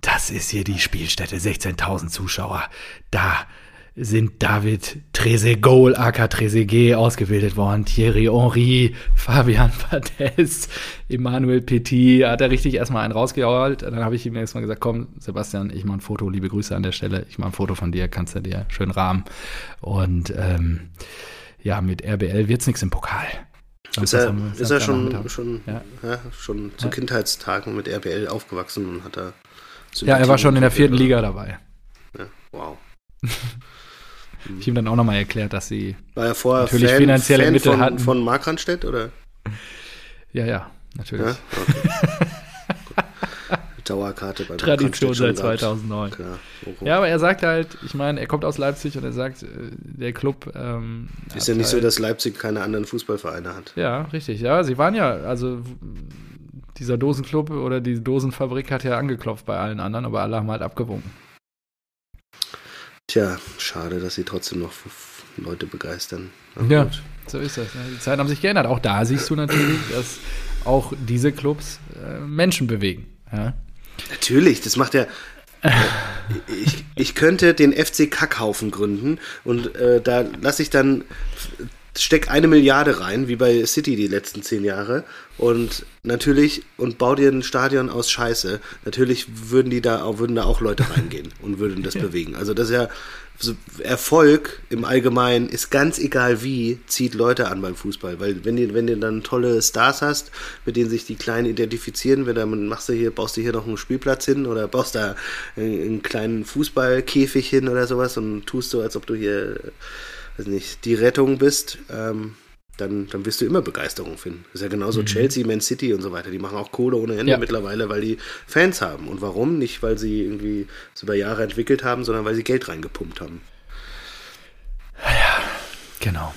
das ist hier die Spielstätte, 16.000 Zuschauer, da sind David Trezeguet, aka Trezeguet, ausgebildet worden, Thierry Henry, Fabian Barthez, Emmanuel Petit, hat er richtig erstmal einen rausgeholt. Dann habe ich ihm erstmal gesagt, komm, Sebastian, ich mache ein Foto, liebe Grüße an der Stelle, ich mache ein Foto von dir, kannst du dir schön rahmen. Und ähm, ja, mit RBL wird's nichts im Pokal. ist er, ist er schon, schon, Ja. ja. schon zu Ja. Kindheitstagen mit RBL aufgewachsen und hat da. Ja, er war schon in der vierten Liga dabei. Ja, wow. Ich ihm dann auch nochmal erklärt, dass sie, War er vorher Natürlich Fan, finanzielle Fan Mittel von, hatten. von Mark Randstedt, oder? ja, ja, natürlich. Ja, okay. Dauerkarte bei Tradition seit gehabt. 2009. Klar. Oh, Ja, aber er sagt halt, ich meine, er kommt aus Leipzig und er sagt, äh, der Club. Ähm, Ist ja nicht so, halt- dass Leipzig keine anderen Fußballvereine hat. Ja, richtig. Ja, sie waren ja, also dieser Dosenclub oder die Dosenfabrik hat ja angeklopft bei allen anderen, aber alle haben halt abgewunken. Tja, schade, dass sie trotzdem noch Leute begeistern. Na Ja. gut. So ist das. Ne? Die Zeiten haben sich geändert. Auch da siehst du natürlich, dass auch diese Clubs äh, Menschen bewegen. Ja? Natürlich, das macht ja. ich, ich könnte den FC Kackhaufen gründen und äh, da lasse ich dann steck eine Milliarde rein, wie bei City die letzten zehn Jahre. Und natürlich, und bau dir ein Stadion aus Scheiße. Natürlich würden die da auch, würden da auch Leute reingehen und würden das ja. bewegen. Also das ist ja Erfolg im Allgemeinen ist ganz egal wie, zieht Leute an beim Fußball. Weil wenn du, wenn du dann tolle Stars hast, mit denen sich die Kleinen identifizieren, wenn dann machst du hier, baust du hier noch einen Spielplatz hin oder baust da einen kleinen Fußballkäfig hin oder sowas und tust so, als ob du hier, weiß nicht, die Rettung bist. Ähm, dann, dann wirst du immer Begeisterung finden. Das ist ja genauso mhm. Chelsea, Man City und so weiter. Die machen auch Kohle ohne Ende ja. mittlerweile, weil die Fans haben. Und warum? Nicht, weil sie irgendwie es über Jahre entwickelt haben, sondern weil sie Geld reingepumpt haben. Ja, genau.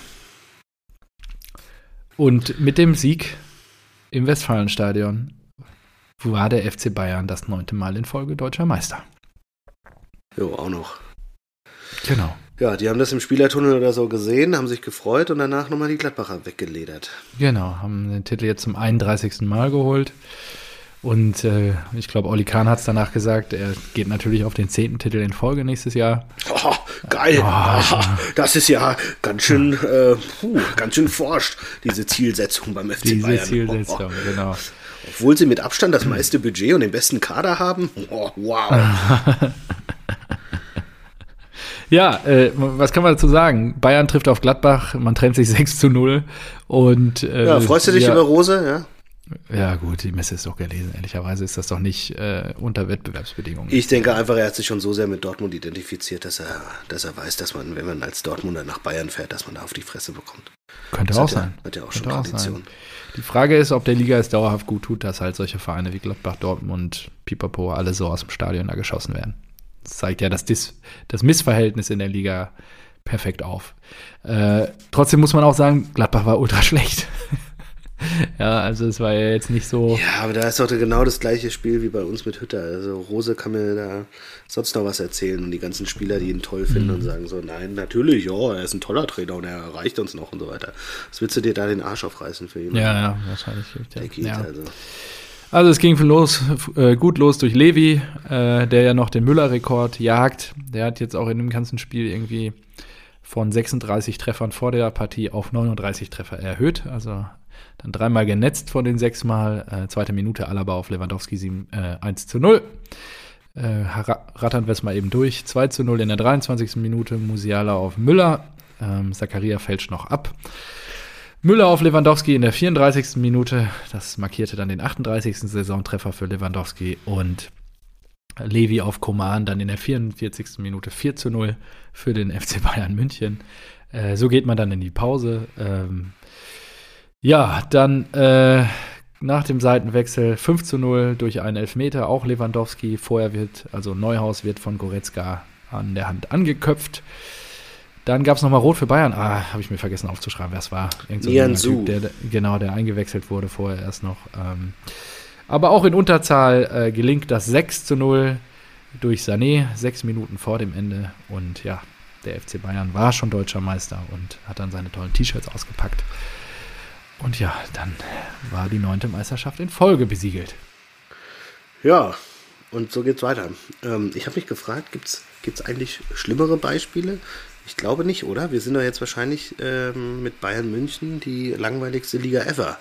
Und mit dem Sieg im Westfalenstadion war der FC Bayern das neunte Mal in Folge deutscher Meister. Jo, auch noch. Genau. Ja, die haben das im Spielertunnel oder so gesehen, haben sich gefreut und danach nochmal die Gladbacher weggeledert. Genau, haben den Titel jetzt zum 31. Mal geholt. Und äh, ich glaube, Oli Kahn hat es danach gesagt, er geht natürlich auf den zehnten Titel in Folge nächstes Jahr. Oh, geil. Oh, das ist ja ganz schön, äh, puh, ganz schön forscht, diese Zielsetzung beim FC diese Bayern. Diese Zielsetzung, oh, genau. Obwohl sie mit Abstand das meiste Budget und den besten Kader haben. Oh, wow. Ja, äh, was kann man dazu sagen? Bayern trifft auf Gladbach, man trennt sich 6 zu 0. Und, äh, ja, freust du dich ja, über Rose? Ja. Ja, gut, die Messe ist doch gelesen. Ehrlicherweise ist das doch nicht äh, unter Wettbewerbsbedingungen. Ich denke einfach, er hat sich schon so sehr mit Dortmund identifiziert, dass er, dass er weiß, dass man, wenn man als Dortmunder nach Bayern fährt, dass man da auf die Fresse bekommt. Könnte das auch sein. Ja, hat ja auch Könnte schon Tradition. Die Frage ist, ob der Liga es dauerhaft gut tut, dass halt solche Vereine wie Gladbach, Dortmund, Pipapo alle so aus dem Stadion da geschossen werden. Das zeigt ja das, Dis das Missverhältnis in der Liga perfekt auf. Äh, trotzdem muss man auch sagen, Gladbach war ultra schlecht. ja, also es war ja jetzt nicht so. Ja, aber da ist doch genau das gleiche Spiel wie bei uns mit Hütter. Also Rose kann mir da sonst noch was erzählen und die ganzen Spieler, die ihn toll finden mhm. und sagen so, nein, natürlich, ja, er ist ein toller Trainer und er erreicht uns noch und so weiter. Was willst du dir da den Arsch aufreißen für ihn? Ja, ja, wahrscheinlich. Der geht ja. also. Also es ging los, äh, gut los durch Levi, äh, der ja noch den Müller-Rekord jagt. Der hat jetzt auch in dem ganzen Spiel irgendwie von 36 Treffern vor der Partie auf 39 Treffer erhöht. Also dann dreimal genetzt von den sechsmal. Äh, zweite Minute Alaba auf Lewandowski 7, äh, 1 zu 0. Äh, rattern wir es mal eben durch. 2 zu 0 in der 23. Minute. Musiala auf Müller. Ähm, Zakaria fälscht noch ab. Müller auf Lewandowski in der 34. Minute. Das markierte dann den 38. Saisontreffer für Lewandowski und Levi auf Koman dann in der 44. Minute 4 zu 0 für den FC Bayern München. Äh, so geht man dann in die Pause. Ähm, ja, dann äh, nach dem Seitenwechsel 5 zu 0 durch einen Elfmeter, auch Lewandowski. Vorher wird, also Neuhaus wird von Goretzka an der Hand angeköpft. Dann gab es nochmal Rot für Bayern. Ah, habe ich mir vergessen aufzuschreiben, wer es war. Irgend so typ, der, genau, der eingewechselt wurde vorher erst noch. Ähm, aber auch in Unterzahl äh, gelingt das 6 zu 0 durch Sané, sechs Minuten vor dem Ende. Und ja, der FC Bayern war schon deutscher Meister und hat dann seine tollen T-Shirts ausgepackt. Und ja, dann war die neunte Meisterschaft in Folge besiegelt. Ja, und so geht's weiter. Ähm, ich habe mich gefragt, gibt es eigentlich schlimmere Beispiele? Ich glaube nicht, oder? Wir sind doch jetzt wahrscheinlich ähm, mit Bayern München die langweiligste Liga ever.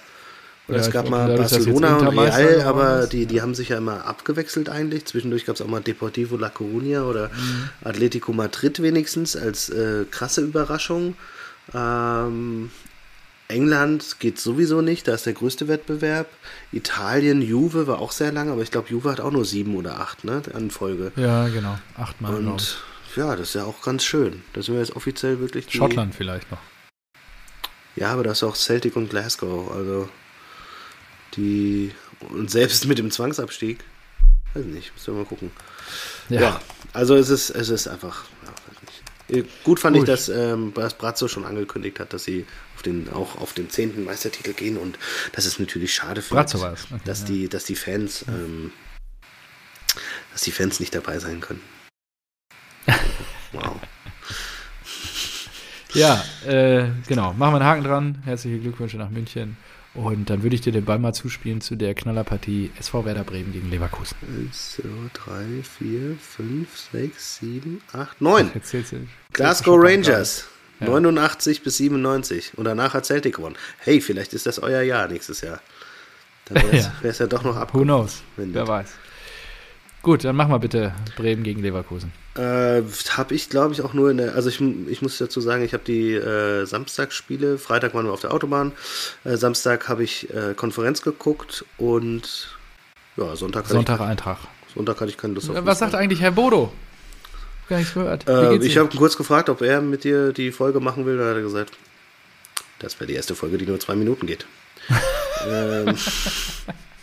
Oder ja, es gab mal Barcelona und Real, aber die, die haben sich ja immer abgewechselt eigentlich. Zwischendurch gab es auch mal Deportivo La Coruña oder mhm. Atletico Madrid wenigstens als äh, krasse Überraschung. Ähm, England geht sowieso nicht, da ist der größte Wettbewerb. Italien, Juve war auch sehr lang, aber ich glaube, Juve hat auch nur sieben oder acht ne, an Folge. Ja, genau, achtmal. Und ja, das ist ja auch ganz schön. Da sind wir jetzt offiziell wirklich. Die... Schottland vielleicht noch. Ja, aber das ist auch Celtic und Glasgow. Also die. Und selbst mit dem Zwangsabstieg. Weiß nicht, müssen wir mal gucken. Ja, ja also es ist, es ist einfach. Ja, Gut fand Gut. ich, dass ähm, Brazzo schon angekündigt hat, dass sie auf den, auch auf den zehnten Meistertitel gehen und das ist natürlich schade für Brazzo. Okay, dass, ja. die, dass die Fans ähm, dass die Fans nicht dabei sein können. Wow. ja, äh, genau. Machen wir einen Haken dran. Herzliche Glückwünsche nach München. Und dann würde ich dir den Ball mal zuspielen zu der Knallerpartie SV Werder Bremen gegen Leverkusen. 1, 2, 3, 4, 5, 6, 7, 8, 9. Jetzt zählst du- Glasgow Rangers. Ja. 89 bis 97. Und danach hat Celtic gewonnen. Hey, vielleicht ist das euer Jahr nächstes Jahr. Dann wäre es Ja. ja. doch noch ab. Who knows? Wer weiß. Gut, dann mach mal bitte Bremen gegen Leverkusen. Äh, habe ich, glaube ich, auch nur in der. Also, ich, ich muss dazu sagen, ich habe die äh, Samstagsspiele. Freitag waren wir auf der Autobahn. Äh, Samstag habe ich äh, Konferenz geguckt und. Ja, Sonntag hatte, Sonntag. Ich, Sonntag hatte ich keine Lust auf Was sagt eigentlich Herr Bodo? Gar nichts gehört. Äh, geht's ich habe kurz gefragt, ob er mit dir die Folge machen will. Da hat er gesagt, das wäre die erste Folge, die nur zwei Minuten geht. ähm,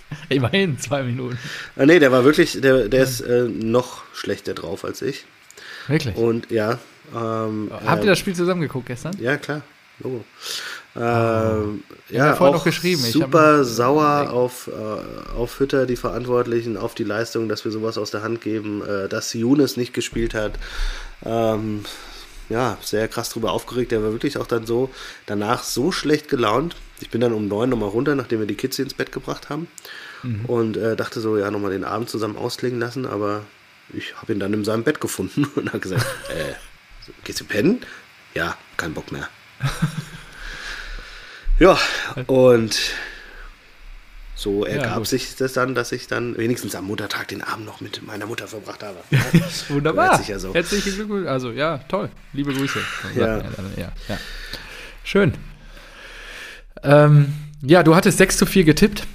Immerhin zwei Minuten. äh, nee, der war wirklich, der, der ist äh, noch schlechter drauf als ich. Wirklich. Und ja. Ähm, Habt äh, ihr das Spiel zusammen geguckt gestern? Ja, klar. Logo. Ähm, Ja, ja, vorhin auch noch geschrieben. Super sauer auf, äh, auf Hütter, die Verantwortlichen, auf die Leistung, dass wir sowas aus der Hand geben, äh, dass Younes nicht gespielt hat. Ähm, ja, sehr krass drüber aufgeregt. Der war wirklich auch dann so danach so schlecht gelaunt. Ich bin dann um neun nochmal runter, nachdem wir die Kids ins Bett gebracht haben. Mhm. Und äh, dachte so, ja, nochmal den Abend zusammen ausklingen lassen, aber ich habe ihn dann in seinem Bett gefunden und habe gesagt, äh, gehst du pennen? Ja, kein Bock mehr. ja, und so ergab gut. sich das dann, dass ich dann wenigstens am Muttertag den Abend noch mit meiner Mutter verbracht habe. Ja, Wunderbar. ja so. Herzlichen Glückwunsch. Also ja, toll. Liebe Grüße. Ja. ja, ja. Schön. Ähm, ja, du hattest 6 zu 4 getippt,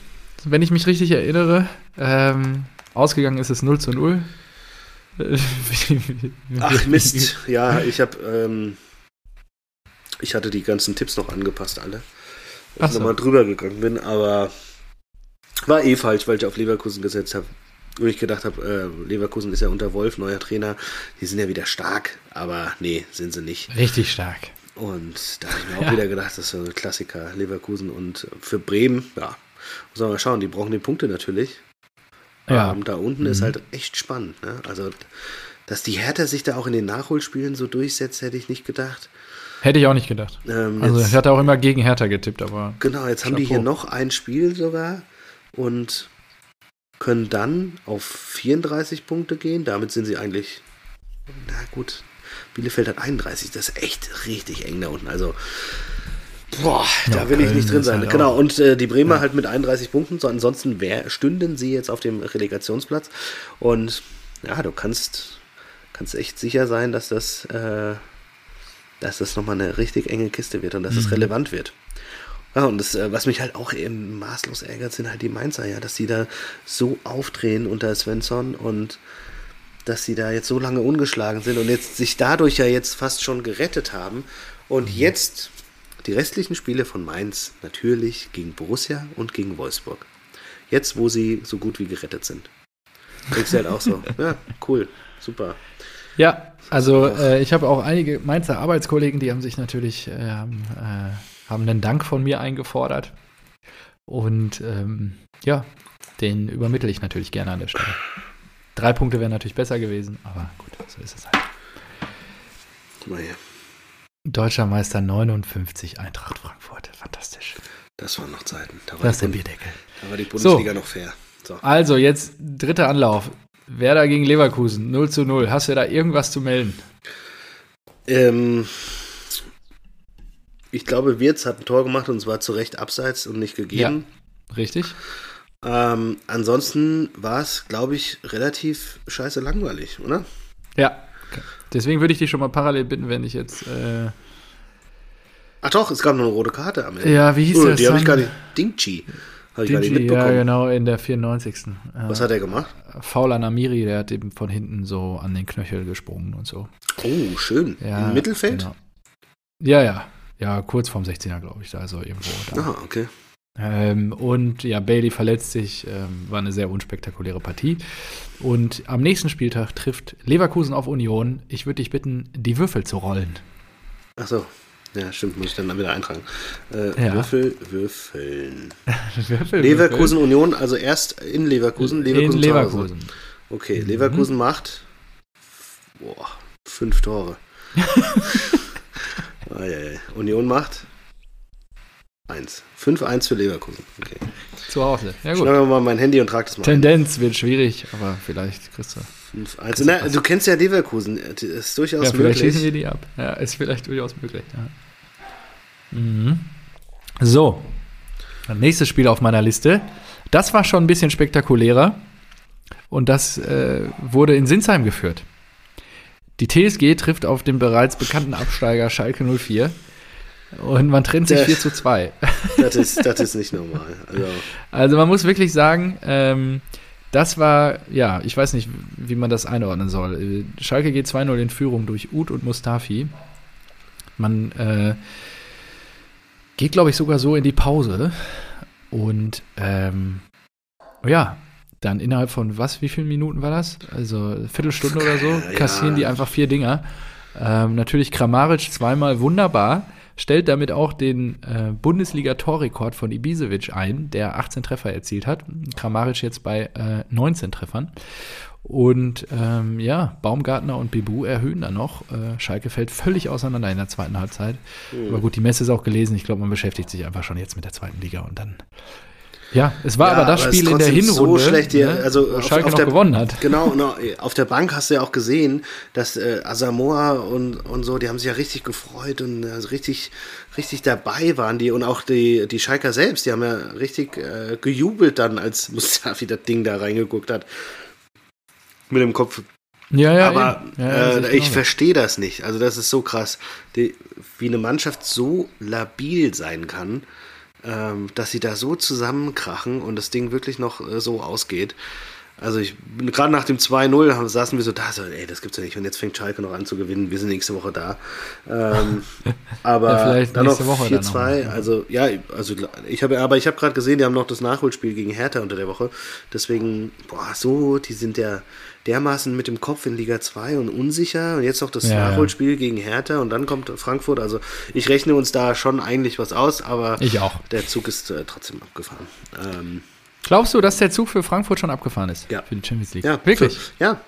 wenn ich mich richtig erinnere. Ähm, ausgegangen ist es 0 zu 0. Ach Mist, ja, ich habe, ähm, ich hatte die ganzen Tipps noch angepasst, alle. Dass ich so. nochmal drüber gegangen bin, aber war eh falsch, weil ich auf Leverkusen gesetzt habe. Und ich gedacht habe, äh, Leverkusen ist ja unter Wolf, neuer Trainer, die sind ja wieder stark, aber nee, sind sie nicht. Richtig stark. Und da habe ich mir auch Ja. wieder gedacht, das ist so ein Klassiker, Leverkusen und für Bremen, ja, muss man mal schauen, die brauchen die Punkte natürlich. Ja. Ähm, da unten ist Mhm. halt echt spannend. Ne? Also, dass die Hertha sich da auch in den Nachholspielen so durchsetzt, hätte ich nicht gedacht. Hätte ich auch nicht gedacht. Ähm, Also ich hatte auch immer gegen Hertha getippt, aber genau, jetzt haben die hier noch ein Spiel sogar und können dann auf 34 Punkte gehen. Damit sind sie eigentlich, na gut, Bielefeld hat 31. Das ist echt richtig eng da unten. Also, boah, Ja, da will ich Köln nicht drin sein. halt genau, auch- und äh, die Bremer Ja. halt mit 31 Punkten. So, ansonsten wär, stünden sie jetzt auf dem Relegationsplatz. Und ja, du kannst, kannst echt sicher sein, dass das, äh, dass das nochmal eine richtig enge Kiste wird und dass es Mhm. relevant wird. Ja, und das, äh, was mich halt auch eben maßlos ärgert, sind halt die Mainzer, ja, dass sie da so aufdrehen unter Svensson und dass sie da jetzt so lange ungeschlagen sind und jetzt sich dadurch ja jetzt fast schon gerettet haben. Und Mhm. jetzt die restlichen Spiele von Mainz natürlich gegen Borussia und gegen Wolfsburg. Jetzt, wo sie so gut wie gerettet sind. Denkst du halt auch so, ja, cool, super. Ja, also äh, ich habe auch einige Mainzer Arbeitskollegen, die haben sich natürlich äh, haben, äh, haben einen Dank von mir eingefordert. Und ähm, ja, den übermittle ich natürlich gerne an der Stelle. Drei Punkte wären natürlich besser gewesen, aber gut, so ist es halt. Guck mal hier, Deutscher Meister 59, Eintracht Frankfurt. Fantastisch. das waren noch Zeiten. Da war, Das ist der Bierdeckel. da war die Bundesliga noch fair. So. Also, jetzt dritter Anlauf. Werder gegen Leverkusen, 0 zu 0. Hast du da irgendwas zu melden? Ähm, ich glaube, Wirtz hat ein Tor gemacht und zwar zu Recht abseits und nicht gegeben. Richtig? Ähm, ansonsten war es, glaube ich, relativ scheiße langweilig, oder? Ja. Deswegen würde ich dich schon mal parallel bitten, wenn ich jetzt. Äh, Ach doch, es gab noch eine rote Karte am Ende. ja, wie hieß Oh, der? die habe ich gar nicht. Dingchi. Habe ich gar nicht Dingy, ja, mitbekommen. genau, in der 94. Äh, Was hat er gemacht? Faul an Amiri, der hat eben von hinten so an den Knöchel gesprungen und so. Oh, schön. Ja, Im Mittelfeld? Genau. Ja, ja. Ja, kurz vorm 16er, glaube ich, da also irgendwo. Da. Ah, okay. Ähm, und ja, Bailey verletzt sich, ähm, war eine sehr unspektakuläre Partie. Und am nächsten Spieltag trifft Leverkusen auf Union. Ich würde dich bitten, die Würfel zu rollen. Ach so. Ja, stimmt, muss ich dann wieder eintragen. Äh, Ja. Würfel, Würfeln. Würfel, Leverkusen Union, also erst in Leverkusen. Leverkusen In. Leverkusen. Okay, Mhm. Leverkusen macht boah, fünf Tore. Eieiei. Union macht 5-1. 5-1 für Leverkusen. Okay. Zu Hause. Ja, gut. Schnapp mir mal mein Handy und trag das mal. Tendenz wird schwierig, aber vielleicht kriegst du. 5-1. Na, du kennst ja Leverkusen. Das ist durchaus Ja, vielleicht schließen möglich. wir die ab. Ja, ist vielleicht durchaus möglich. Ja. Mhm. So. Nächstes Spiel auf meiner Liste. Das war schon ein bisschen spektakulärer. Und das äh, wurde in Sinsheim geführt. Die TSG trifft auf den bereits bekannten Absteiger Schalke 04. Und man trennt sich Der- 4 zu 2. Das ist, das ist nicht normal. Also, Also man muss wirklich sagen, ähm, das war, ja, ich weiß nicht, wie man das einordnen soll. Schalke geht 2-0 in Führung durch Uth und Mustafi. Man äh, geht, glaube ich, sogar so in die Pause. Und ähm, ja, dann innerhalb von was, wie vielen Minuten war das? Also Viertelstunde oder so, Ja. kassieren die einfach vier Dinger. Ähm, natürlich Kramaric zweimal wunderbar, stellt damit auch den äh, Bundesliga-Torrekord von Ibisevic ein, der 18 Treffer erzielt hat. Kramaric jetzt bei äh, 19 Treffern. Und ähm, ja, Baumgartner und Bebu erhöhen dann noch. Äh, Schalke fällt völlig auseinander in der zweiten Halbzeit. Aber gut, die Messe ist auch gelesen. Ich glaube, man beschäftigt sich einfach schon jetzt mit der zweiten Liga und dann. Ja, es war Ja, aber das aber Spiel in der trotzdem so Hinrunde, schlecht hier, ne, also wo auf- Schalke auf noch der- gewonnen hat. Genau, auf der Bank hast du ja auch gesehen, dass äh, Asamoah und, und so, die haben sich ja richtig gefreut und äh, richtig, richtig dabei waren die und auch die, die Schalker selbst, die haben ja richtig äh, gejubelt dann, als Mustafi das Ding da reingeguckt hat. Mit dem Kopf. Ja, ja, Aber ja, äh, ich verstehe das nicht. Also das ist so krass, die, wie eine Mannschaft so labil sein kann, dass sie da so zusammenkrachen und das Ding wirklich noch äh, so ausgeht. Also ich gerade nach dem 2-0 haben- saßen wir so da, so, ey, das gibt's ja nicht. Und jetzt fängt Schalke noch an zu gewinnen. Wir sind nächste Woche da. Ähm, aber Ja, vielleicht dann noch nächste Woche dann 4-2. noch. Also ja, also ich habe, aber ich habe gerade gesehen, die haben noch das Nachholspiel gegen Hertha unter der Woche. Deswegen, boah, so, die sind ja dermaßen mit dem Kopf in Liga 2 und unsicher. Und jetzt noch das Ja, ja. Nachholspiel gegen Hertha und dann kommt Frankfurt. Also ich rechne uns da schon eigentlich was aus, aber Ich auch. der Zug ist äh, trotzdem abgefahren. Ähm, Glaubst du, dass der Zug für Frankfurt schon abgefahren ist? Ja. Für die Champions League? ja, Wirklich? Für, ja.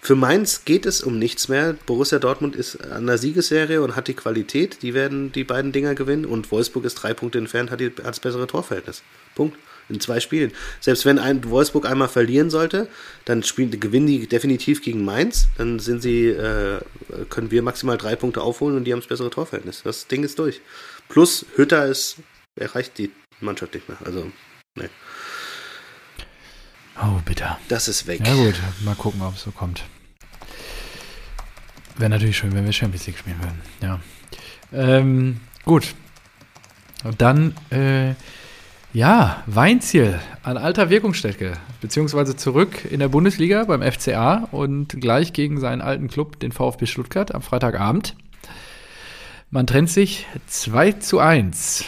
Für Mainz geht es um nichts mehr. Borussia Dortmund ist an der Siegesserie und hat die Qualität. Die werden die beiden Dinger gewinnen. Und Wolfsburg ist drei Punkte entfernt, hat, die, hat das bessere Torverhältnis. Punkt. In zwei Spielen. Selbst wenn ein Wolfsburg einmal verlieren sollte, dann spielen, gewinnen die definitiv gegen Mainz. Dann sind sie, äh, können wir maximal drei Punkte aufholen und die haben das bessere Torverhältnis. Das Ding ist durch. Plus Hütter ist, erreicht die Mannschaft nicht mehr. Also, ne, Oh, bitter. das ist weg. Ja gut, mal gucken, ob es so kommt. Wäre natürlich schön, wenn wir Champions League spielen würden. Ja. Ähm, gut. Und dann, äh, ja, Weinziel an alter Wirkungsstätte, beziehungsweise zurück in der Bundesliga beim FCA und gleich gegen seinen alten Club, den VfB Stuttgart, am Freitagabend. Man trennt sich 2 zu 1.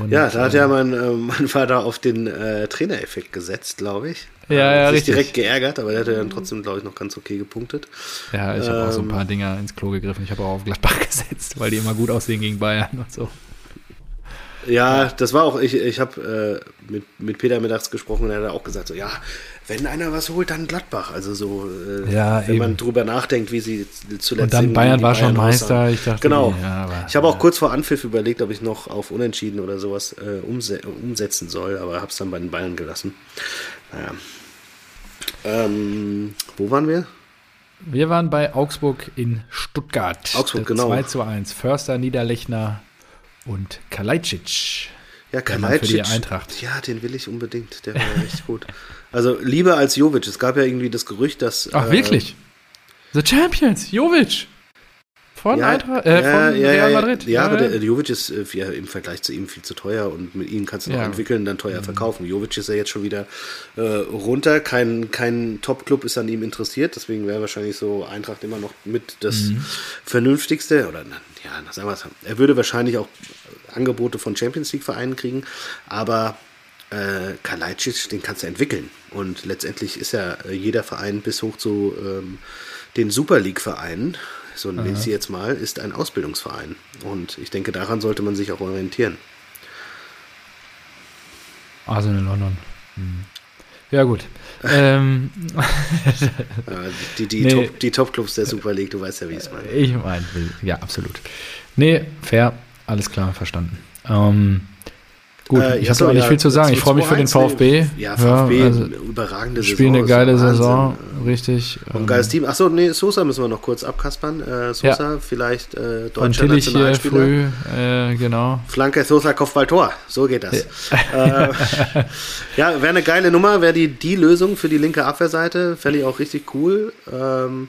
Und, Ja, da hat äh, ja mein, äh, mein Vater auf den äh, Trainereffekt gesetzt, glaube ich. Ja, Äh, ja, sich richtig. direkt geärgert, aber der hat ja dann trotzdem, glaube ich, noch ganz okay gepunktet. Ja, ich habe auch so ein Ähm, paar Dinger ins Klo gegriffen. Ich habe auch auf Gladbach gesetzt, weil die immer gut aussehen gegen Bayern und so. Ja, das war auch, ich, ich habe äh, mit, mit Peter mittags gesprochen und er hat auch gesagt, so, ja, wenn einer was holt, dann Gladbach. Also so, äh, Ja, wenn man eben. drüber nachdenkt, wie sie zuletzt Und dann Bayern war schon Meister. Ich dachte, Genau. Ja, aber, Ich habe auch kurz vor Anpfiff überlegt, ob ich noch auf Unentschieden oder sowas äh, umse umsetzen soll, aber habe es dann bei den Bayern gelassen. Naja. Ähm, wo waren wir? Wir waren bei Augsburg in Stuttgart. Augsburg, genau. 2 zu 1. Förster, Niederlechner und Kalajdzic. Ja, Kalajdzic. Eintracht. Ja, den will ich unbedingt. Der war ja echt gut. Also lieber als Jovic. Es gab ja irgendwie das Gerücht, dass. Ach, äh, wirklich? The Champions, Jovic. Von, Ja, Eintracht, äh, von ja, Real ja, Madrid. Ja, aber der Jovic ist äh, ja, im Vergleich zu ihm viel zu teuer und mit ihm kannst du noch Ja. Mhm. entwickeln, dann teuer verkaufen. Jovic ist ja jetzt schon wieder äh, runter. Kein, kein Top-Club ist an ihm interessiert, deswegen wäre wahrscheinlich so Eintracht immer noch mit das Mhm. Vernünftigste. Oder ja, sagen wir es. Er würde wahrscheinlich auch Angebote von Champions League-Vereinen kriegen, aber äh, Kalajdzic, den kannst du entwickeln. Und letztendlich ist ja äh, jeder Verein bis hoch zu ähm, den Super League-Vereinen, so nenne ich sie jetzt mal, ist ein Ausbildungsverein. Und ich denke, daran sollte man sich auch orientieren. Arsenal in London. Hm. Ja, gut. ähm, Äh, die, die, Nee. Top, die Top-Clubs der Super League, du weißt ja, wie ich es meine. Ich meine, ja, absolut. Nee, fair, alles klar, verstanden. Ähm, Gut, Äh, ich ja, habe aber nicht ja, viel zu sagen. Ich freue mich für den 2-1, VfB. Ja, VfB, also überragende Saison. spielen eine geile. Saison, richtig. Ein Ähm, geiles Team. Achso, nee, Sosa müssen wir noch kurz abkaspern. Äh, Sosa, vielleicht äh, deutscher Nationalspieler. früh, äh, genau. Flanke, Sosa, Kopfballtor. So geht das. Ja, äh, ja wäre eine geile Nummer, wäre die, die Lösung für die linke Abwehrseite. Fände ich auch richtig cool. Ähm,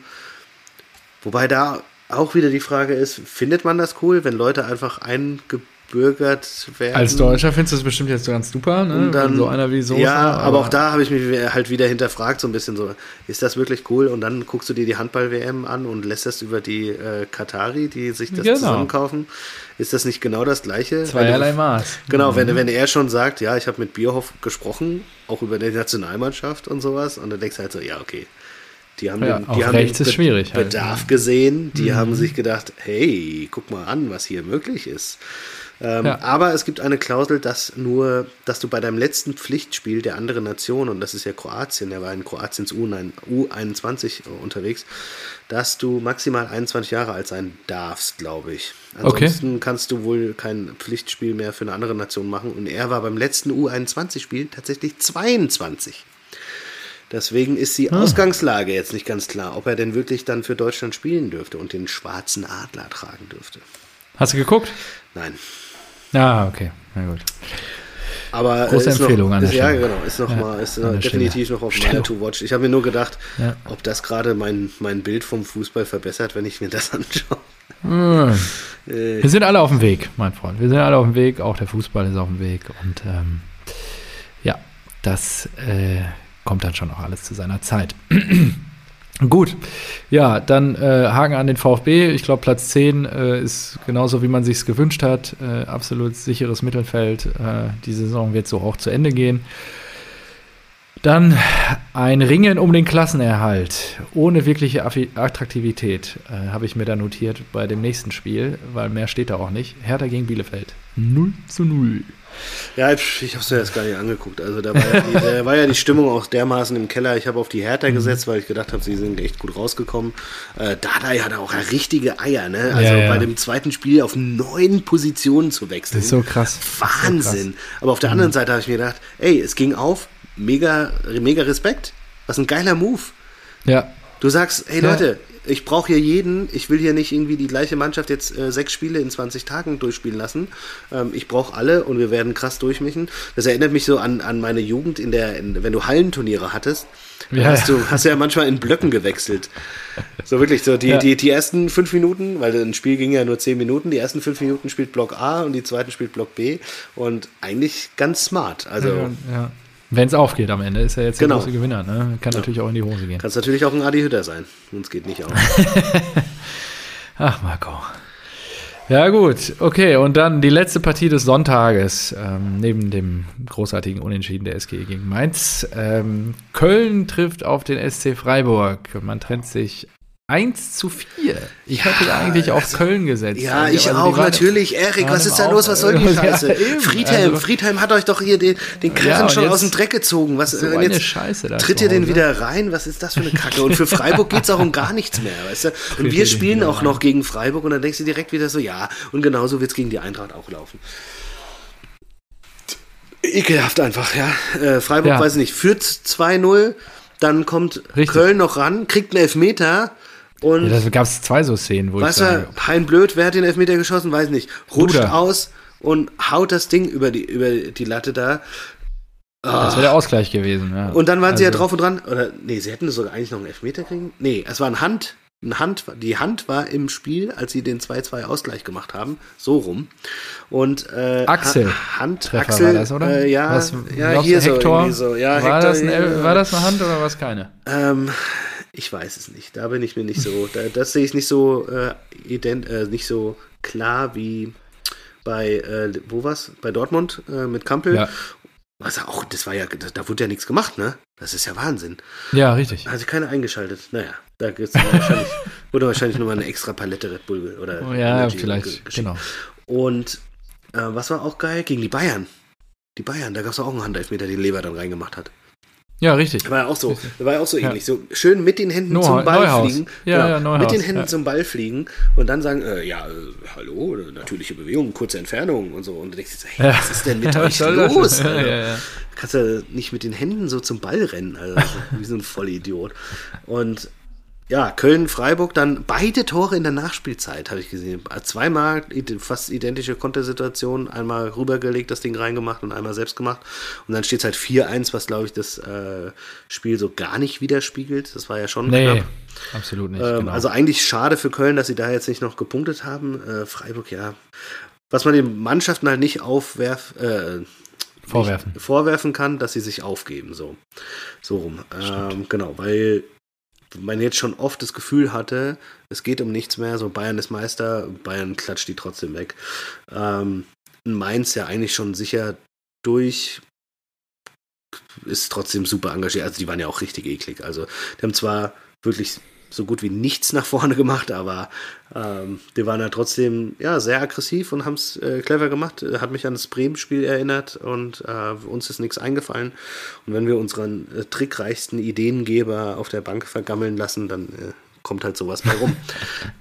wobei da auch wieder die Frage ist, findet man das cool, wenn Leute einfach eingebürgert werden? Als Deutscher findest du es bestimmt jetzt ganz super, ne? Und dann, Wenn so einer wie Sosa. Ja, aber, auch da habe ich mich halt wieder hinterfragt, so ein bisschen so, ist das wirklich cool? Und dann guckst du dir die Handball-WM an und lässt das über die äh, Katari, die sich das Genau. zusammenkaufen. Ist das nicht genau das Gleiche? Zweierlei Maß. Genau, wenn, wenn er schon sagt, ja, ich habe mit Bierhoff gesprochen, auch über die Nationalmannschaft und sowas, und dann denkst du halt so, ja, okay. Die haben Ja, den, die haben rechts den schwierig halt, Bedarf ne? gesehen, die haben sich gedacht, hey, guck mal an, was hier möglich ist. Ähm, Ja. Aber es gibt eine Klausel, dass nur, dass du bei deinem letzten Pflichtspiel der anderen Nation, und das ist ja Kroatien, der war in Kroatiens U9, U21 unterwegs, dass du maximal 21 Jahre alt sein darfst, glaube ich. Okay. Ansonsten kannst du wohl kein Pflichtspiel mehr für eine andere Nation machen. Und er war beim letzten U21-Spiel tatsächlich 22. Deswegen ist die Ausgangslage jetzt nicht ganz klar, ob er denn wirklich dann für Deutschland spielen dürfte und den schwarzen Adler tragen dürfte. Hast du geguckt? Nein. Ah, okay. Na gut. Aber Große ist Empfehlung noch, an der ist, Ja, genau. Ist noch Ja, mal, ist an der definitiv Stelle. noch auf meiner Stellung. To-Watch. Ich habe mir nur gedacht, Ja. ob das gerade mein, mein Bild vom Fußball verbessert, wenn ich mir das anschaue. Hm. Äh, Wir sind alle auf dem Weg, mein Freund. Wir sind alle auf dem Weg. Auch der Fußball ist auf dem Weg. Und ähm, ja, das äh, kommt dann schon auch alles zu seiner Zeit. Gut, ja, dann äh, Haken an den VfB. Ich glaube, Platz 10 äh, ist genauso, wie man sich gewünscht hat. Äh, absolut sicheres Mittelfeld. Äh, die Saison wird so auch zu Ende gehen. Dann ein Ringen um den Klassenerhalt ohne wirkliche Attraktivität äh, habe ich mir da notiert bei dem nächsten Spiel, weil mehr steht da auch nicht. Hertha gegen Bielefeld. 0 zu 0. Ja, ich, habe es mir jetzt gar nicht angeguckt. Also da war ja, die, da war ja die Stimmung auch dermaßen im Keller. Ich habe auf die Hertha Mhm. gesetzt, weil ich gedacht habe, sie sind echt gut rausgekommen. Äh, Dardai hatte auch richtige Eier, ne? Also Ja, ja. bei dem zweiten Spiel auf neun Positionen zu wechseln. Das ist so krass. Ist so Mhm. Wahnsinn. Aber auf der anderen Seite habe ich mir gedacht, ey, es ging auf. Mega, mega Respekt. Was ein geiler Move. Ja, Du sagst, hey Ja. Leute, ich brauche hier jeden, ich will hier nicht irgendwie die gleiche Mannschaft jetzt äh, sechs Spiele in 20 Tagen durchspielen lassen. Ähm, ich brauche alle und wir werden krass durchmischen. Das erinnert mich so an, an meine Jugend, in der, in, wenn du Hallenturniere hattest, Ja, hast du hast ja manchmal in Blöcken gewechselt. So wirklich, so die, Ja. die, die ersten fünf Minuten, weil ein Spiel ging ja nur zehn Minuten, die ersten fünf Minuten spielt Block A und die zweiten spielt Block B und eigentlich ganz smart. Also ja. Wenn es aufgeht am Ende, ist er jetzt Genau. der große Gewinner. Ne? Kann natürlich auch in die Hose gehen. kann es natürlich auch ein Adi Hütter sein. Uns geht nicht auf. Ach, Marco. Ja, gut. Okay, und dann die letzte Partie des Sonntages, ähm, neben dem großartigen Unentschieden der SG gegen Mainz. Ähm, Köln trifft auf den SC Freiburg. Man trennt sich 1 zu 4. Ich hätte ja eigentlich auf Köln gesetzt. Ja, Also, ich also auch, natürlich. Erik, was ist da los? Was soll die Ja, Scheiße? eben. Friedhelm, Also- Friedhelm hat euch doch hier den, den Karren Ja, schon aus dem Dreck gezogen. Was, So jetzt Scheiße da tritt ihr den wieder rein? Was ist das für eine Kacke? Und für Freiburg geht's auch um gar nichts mehr, weißt du? Und wir spielen auch noch gegen Freiburg und dann denkst du direkt wieder so, ja, und genauso wird's gegen die Eintracht auch laufen. Ekelhaft einfach, ja. Äh, Freiburg, Ja. weiß ich nicht, führt 2-0, dann kommt Richtig. Köln noch ran, kriegt einen Elfmeter und Ja, da gab es zwei so Szenen, wo Weißt ich sage, du, Hein Blöd, wer hat den Elfmeter geschossen? Weiß nicht. Rutscht Duda. aus und haut das Ding über die, über die Latte da. das wäre der Ausgleich gewesen. Ja. Und dann waren sie ja Also- drauf und dran. Oder, nee, sie hätten sogar eigentlich noch einen Elfmeter kriegen. Nee, es war ein Hand. Ein Hand, die Hand war im Spiel, als sie den 2-2 Ausgleich gemacht haben. So rum. Und äh, Axel. Ha- Hand, Treffer Axel, war das, oder? Äh, ja, Was, ja hier so, so. Ja, war, Hector, das ein, war das eine Hand oder war es keine? Ähm, ich weiß es nicht. Da bin ich mir nicht so. Da, das sehe ich nicht so äh, ident, äh, nicht so klar wie bei äh, wo war's? Bei Dortmund äh, mit Kampel. Ja. Was auch, das war ja, da, wurde ja nichts gemacht, ne? Das ist ja Wahnsinn. Ja, richtig. Hat sich keiner eingeschaltet. Naja, da gibt's wahrscheinlich, wurde wahrscheinlich nochmal eine extra Palette Red Bull oder Oh, ja, Energy vielleicht, genau. Und äh, was war auch geil? Gegen die Bayern. Die Bayern, da gab es auch einen Handelfmeter, den Lever dann reingemacht hat. Ja, richtig. War ja auch so, war ja auch so ähnlich. So schön mit den Händen Neu zum Ball Neuhaus. fliegen. Ja, genau, ja, mit den Händen zum Ball fliegen und dann sagen, äh, ja, äh, hallo, natürliche Bewegung, kurze Entfernung und so. Und du denkst, hey, was ist denn mit euch los? Also, kannst du nicht mit den Händen so zum Ball rennen, also wie so ein Vollidiot. Und ja, Köln-Freiburg dann beide Tore in der Nachspielzeit, habe ich gesehen. Zweimal fast identische Kontersituationen. Einmal rübergelegt, das Ding reingemacht und einmal selbst gemacht. Und dann steht es halt 4-1, was, glaube ich, das äh, Spiel so gar nicht widerspiegelt. Das war ja schon nee, knapp. absolut nicht. Ähm, genau. Also eigentlich schade für Köln, dass sie da jetzt nicht noch gepunktet haben. Äh, Freiburg, ja. Was man den Mannschaften halt nicht aufwerf, äh, vorwerfen. vorwerfen kann, dass sie sich aufgeben. So, so rum. Ähm, genau, weil man jetzt schon oft das Gefühl hatte, es geht um nichts mehr, so Bayern ist Meister, Bayern klatscht die trotzdem weg. Ähm, Mainz ja eigentlich schon sicher durch, ist trotzdem super engagiert. Also die waren ja auch richtig eklig. Also die haben zwar wirklich so gut wie nichts nach vorne gemacht, aber ähm, die waren ja trotzdem ja, sehr aggressiv und haben es äh, clever gemacht. Hat mich an das Bremen-Spiel erinnert und äh, uns ist nichts eingefallen. Und wenn wir unseren äh, trickreichsten Ideengeber auf der Bank vergammeln lassen, dann äh, kommt halt sowas bei rum.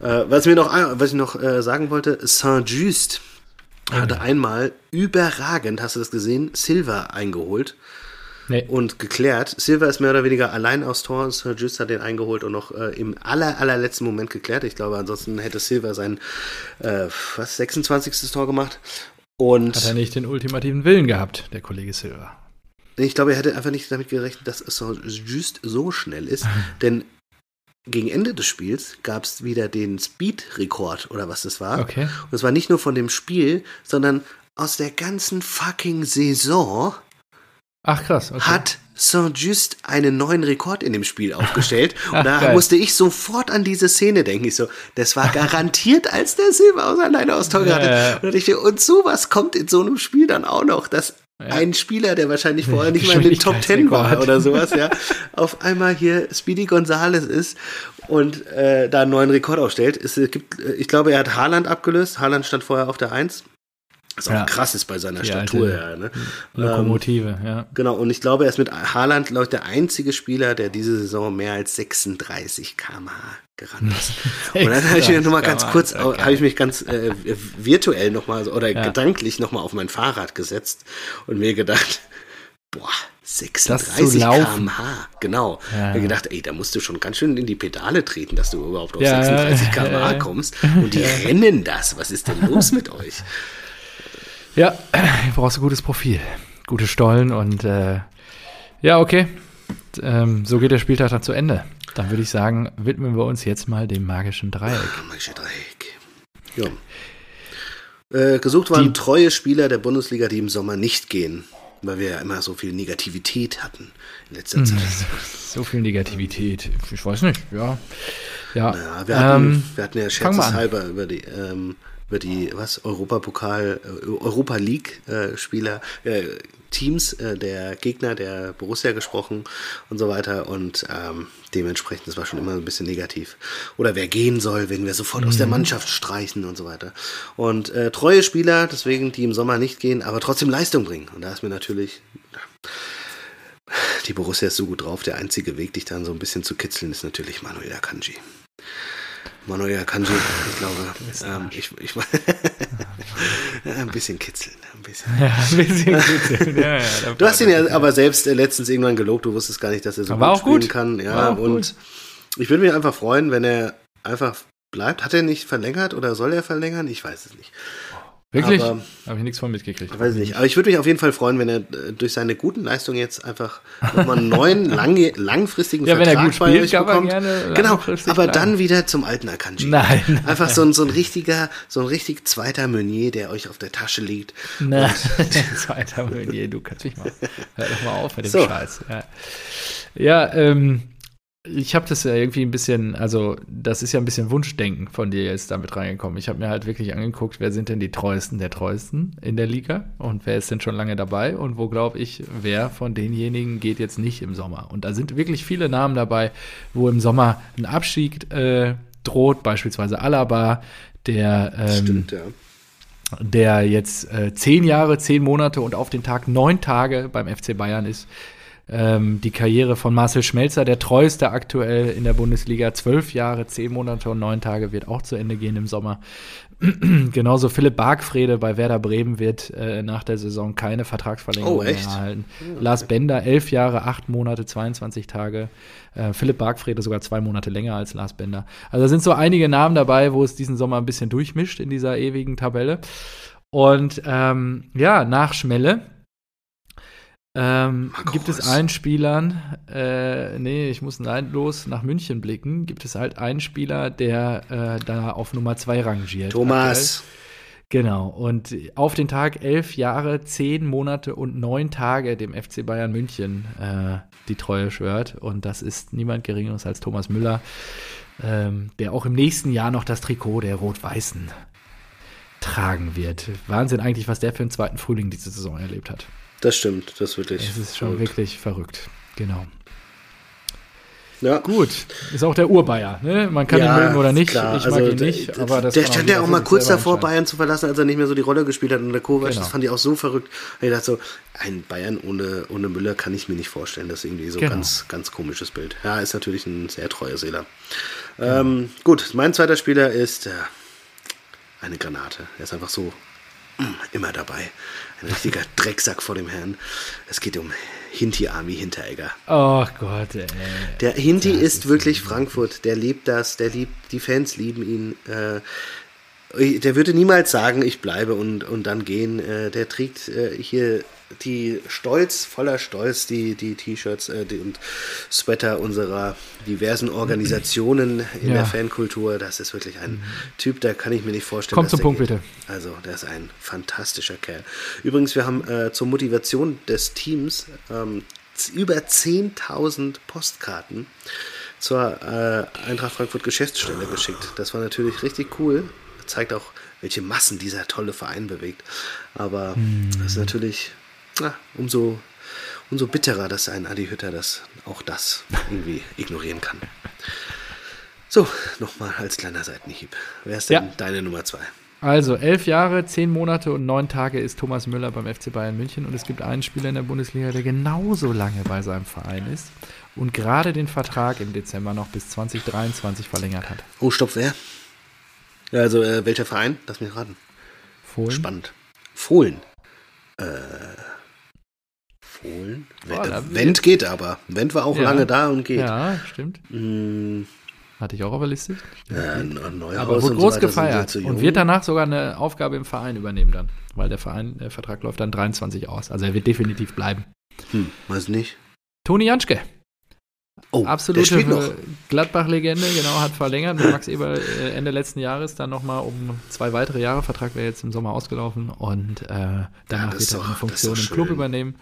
Äh, was, mir noch, was ich noch äh, sagen wollte, Saint-Just hatte einmal überragend, hast du das gesehen, Silver eingeholt nee. und geklärt. Silver ist mehr oder weniger allein aus Tor. Sir Just hat den eingeholt und noch äh, im aller, allerletzten Moment geklärt. Ich glaube, ansonsten hätte Silver sein äh, was, 26. Tor gemacht. Und hat er nicht den ultimativen Willen gehabt, der Kollege Silver? Ich glaube, er hätte einfach nicht damit gerechnet, dass Just so schnell ist. denn gegen Ende des Spiels gab es wieder den Speed-Rekord oder was das war. Okay. Und es war nicht nur von dem Spiel, sondern aus der ganzen fucking Saison Ach krass. Okay. Hat Saint-Just einen neuen Rekord in dem Spiel aufgestellt. Und da musste ich sofort an diese Szene denken. Ich so, das war garantiert, als der Silber aus alleine aus Tor hatte. Und, ich, und sowas kommt in so einem Spiel dann auch noch, dass ja. ein Spieler, der wahrscheinlich vorher nicht mal in den Top Ten war oder sowas, ja, auf einmal hier Speedy Gonzales ist und äh, da einen neuen Rekord aufstellt. Es gibt, ich glaube, er hat Haaland abgelöst. Haaland stand vorher auf der Eins. Was auch ja. krass ist bei seiner Statur her. Ne? Lokomotive, ähm, ja. Genau, und ich glaube, er ist mit Haaland, glaube ich, der einzige Spieler, der diese Saison mehr als 36 km/h gerannt ist. und dann habe ich mir nochmal ganz kurz, okay. habe ich mich ganz äh, virtuell nochmal oder ja. gedanklich nochmal auf mein Fahrrad gesetzt und mir gedacht, boah, 36 km/h, genau. Ja. Ich habe gedacht, ey, da musst du schon ganz schön in die Pedale treten, dass du überhaupt auf ja. 36 km/h kommst. Und die rennen das. Was ist denn los mit euch? Ja, du brauchst ein gutes Profil, gute Stollen und äh, ja, okay. Ähm, so geht der Spieltag dann zu Ende. Dann würde ich sagen, widmen wir uns jetzt mal dem magischen Dreieck. Ah, magische Dreieck. Ja. Äh, gesucht waren die, treue Spieler der Bundesliga, die im Sommer nicht gehen, weil wir ja immer so viel Negativität hatten in letzter hm, Zeit. So viel Negativität. Ich weiß nicht, ja. Ja, naja, wir, hatten, ähm, wir hatten ja scherzeshalber über die ähm, über die was Europapokal äh, Europa League äh, Spieler äh, Teams der Gegner der Borussia gesprochen und so weiter. Und ähm, dementsprechend das war schon immer ein bisschen negativ. Oder wer gehen soll wenn wir sofort mhm. aus der mhm. Mannschaft streichen und so weiter. Und äh, treue Spieler deswegen die im Sommer nicht gehen aber trotzdem Leistung bringen. Und da ist mir natürlich die Borussia ist so gut drauf. Der einzige Weg dich dann so ein bisschen zu kitzeln ist natürlich Manuel Akanji Manuel Kanji, ich glaube, ähm, ich, ich ein bisschen kitzeln, ein bisschen. Ja, ein bisschen kitzeln. Ja, ja, du hast ihn ja aber selbst äh, letztens irgendwann gelobt, du wusstest gar nicht, dass er so gut spielen gut. kann. Ja, und gut. ich würde mich einfach freuen, wenn er einfach bleibt. Hat er nicht verlängert oder soll er verlängern? Ich weiß es nicht. Wirklich? Habe ich nichts von mitgekriegt. Weiß nicht. Aber ich würde mich auf jeden Fall freuen, wenn er äh, durch seine guten Leistungen jetzt einfach nochmal einen neuen, lang, langfristigen ja, Vertrag wenn er gut spielt, bei euch bekommt. Gerne genau, aber bleiben. dann wieder zum alten Akanji. Nein. Einfach so ein, so ein richtiger, so ein richtig zweiter Meunier, der euch auf der Tasche liegt. Nein, zweiter Meunier, du kannst mich mal, hör doch mal auf mit dem so. Scheiß. Ja, ja ähm, ich habe das ja irgendwie ein bisschen, also das ist ja ein bisschen Wunschdenken von dir jetzt damit reingekommen. Ich habe mir halt wirklich angeguckt, wer sind denn die treuesten der treuesten in der Liga und wer ist denn schon lange dabei und wo glaube ich, wer von denjenigen geht jetzt nicht im Sommer. Und da sind wirklich viele Namen dabei, wo im Sommer ein Abstieg äh, droht, beispielsweise Alaba, der ähm, Stimmt, ja. der jetzt äh, zehn Jahre, zehn Monate und auf den Tag neun Tage beim FC Bayern ist ähm, die Karriere von Marcel Schmelzer, der treueste aktuell in der Bundesliga. Zwölf Jahre, zehn Monate und neun Tage wird auch zu Ende gehen im Sommer. Genauso Philipp Bargfrede bei Werder Bremen wird äh, nach der Saison keine Vertragsverlängerung Oh, mehr echt? erhalten. Lars Bender, elf Jahre, acht Monate, 22 Tage. Äh, Philipp Bargfrede sogar zwei Monate länger als Lars Bender. Also da sind so einige Namen dabei, wo es diesen Sommer ein bisschen durchmischt in dieser ewigen Tabelle. Und ähm, ja, nach Schmelle ähm, gibt es einen Spielern, äh, nee, ich muss neidlos nach München blicken, gibt es halt einen Spieler, der äh, da auf Nummer zwei rangiert. Thomas. Genau, und auf den Tag elf Jahre, zehn Monate und neun Tage dem FC Bayern München äh, die Treue schwört. Und das ist niemand Geringeres als Thomas Müller, ähm, der auch im nächsten Jahr noch das Trikot der Rot-Weißen tragen wird. Wahnsinn eigentlich, was der für einen zweiten Frühling diese Saison erlebt hat. Das stimmt, das ist wirklich. Es ist schon verrückt. wirklich verrückt. Genau. Ja. Gut, ist auch der Urbayer. Ne? Man kann ihn mögen oder nicht. klar. ich mag Also, ihn nicht, der- aber das Der stand ja auch mal kurz davor. Bayern zu verlassen, als er nicht mehr so die Rolle gespielt hat. Und der Kovac, Genau. das fand ich auch so verrückt. Ich dachte so, ein Bayern ohne, ohne Müller kann ich mir nicht vorstellen. Das ist irgendwie so ein Genau. ganz, ganz komisches Bild. Ja, ist natürlich ein sehr treuer Seeler. Genau. Ähm, gut, mein zweiter Spieler ist äh, eine Granate. Er ist einfach so mm, immer dabei. Ein richtiger Drecksack vor dem Herrn. Es geht um Hinti Army Hinteregger. Oh Gott, ey. Der Hinti ist, ist wirklich ein- Frankfurt. Der lebt das, der liebt, die Fans lieben ihn. Äh, der würde niemals sagen, ich bleibe und, und dann gehen. Äh, der trägt äh, hier die Stolz, voller Stolz, die, die T-Shirts äh, und Sweater unserer diversen Organisationen in Ja. der Fankultur. Das ist wirklich ein Typ, da kann ich mir nicht vorstellen. Komm dass zum Punkt, geht. bitte. Also, der ist ein fantastischer Kerl. Übrigens, wir haben äh, zur Motivation des Teams ähm, über 10.000 Postkarten zur äh, Eintracht Frankfurt Geschäftsstelle geschickt. Das war natürlich richtig cool. Zeigt auch, welche Massen dieser tolle Verein bewegt. Aber das ist natürlich na, umso, umso bitterer, dass ein Adi Hütter das, auch das irgendwie ignorieren kann. So, nochmal als kleiner Seitenhieb. Wer ist denn Ja. deine Nummer zwei? Also, elf Jahre, zehn Monate und neun Tage ist Thomas Müller beim FC Bayern München und es gibt einen Spieler in der Bundesliga, der genauso lange bei seinem Verein ist und gerade den Vertrag im Dezember noch bis 2023 verlängert hat. Oh, stopp, wer? Also, äh, welcher Verein? Lass mich raten. Fohlen? Spannend. Fohlen. Äh, Fohlen? Boah, da- Wendt, geht aber. Wendt war auch Ja. lange da und geht. Ja, stimmt. Mm, Hatte ich auch auf der Liste. ja, Neuhaus Aber wurde und groß so gefeiert ja und wird danach sogar eine Aufgabe im Verein übernehmen dann, weil der Verein, der Vertrag läuft dann 23 aus. Also er wird definitiv bleiben. Hm, weiß nicht. Toni Janschke, Oh, absolute äh, Gladbach-Legende, genau, hat verlängert mit Max Eber äh, Ende letzten Jahres dann nochmal um zwei weitere Jahre. Vertrag wäre jetzt im Sommer ausgelaufen und äh, danach das wird er eine Funktion im Club übernehmen.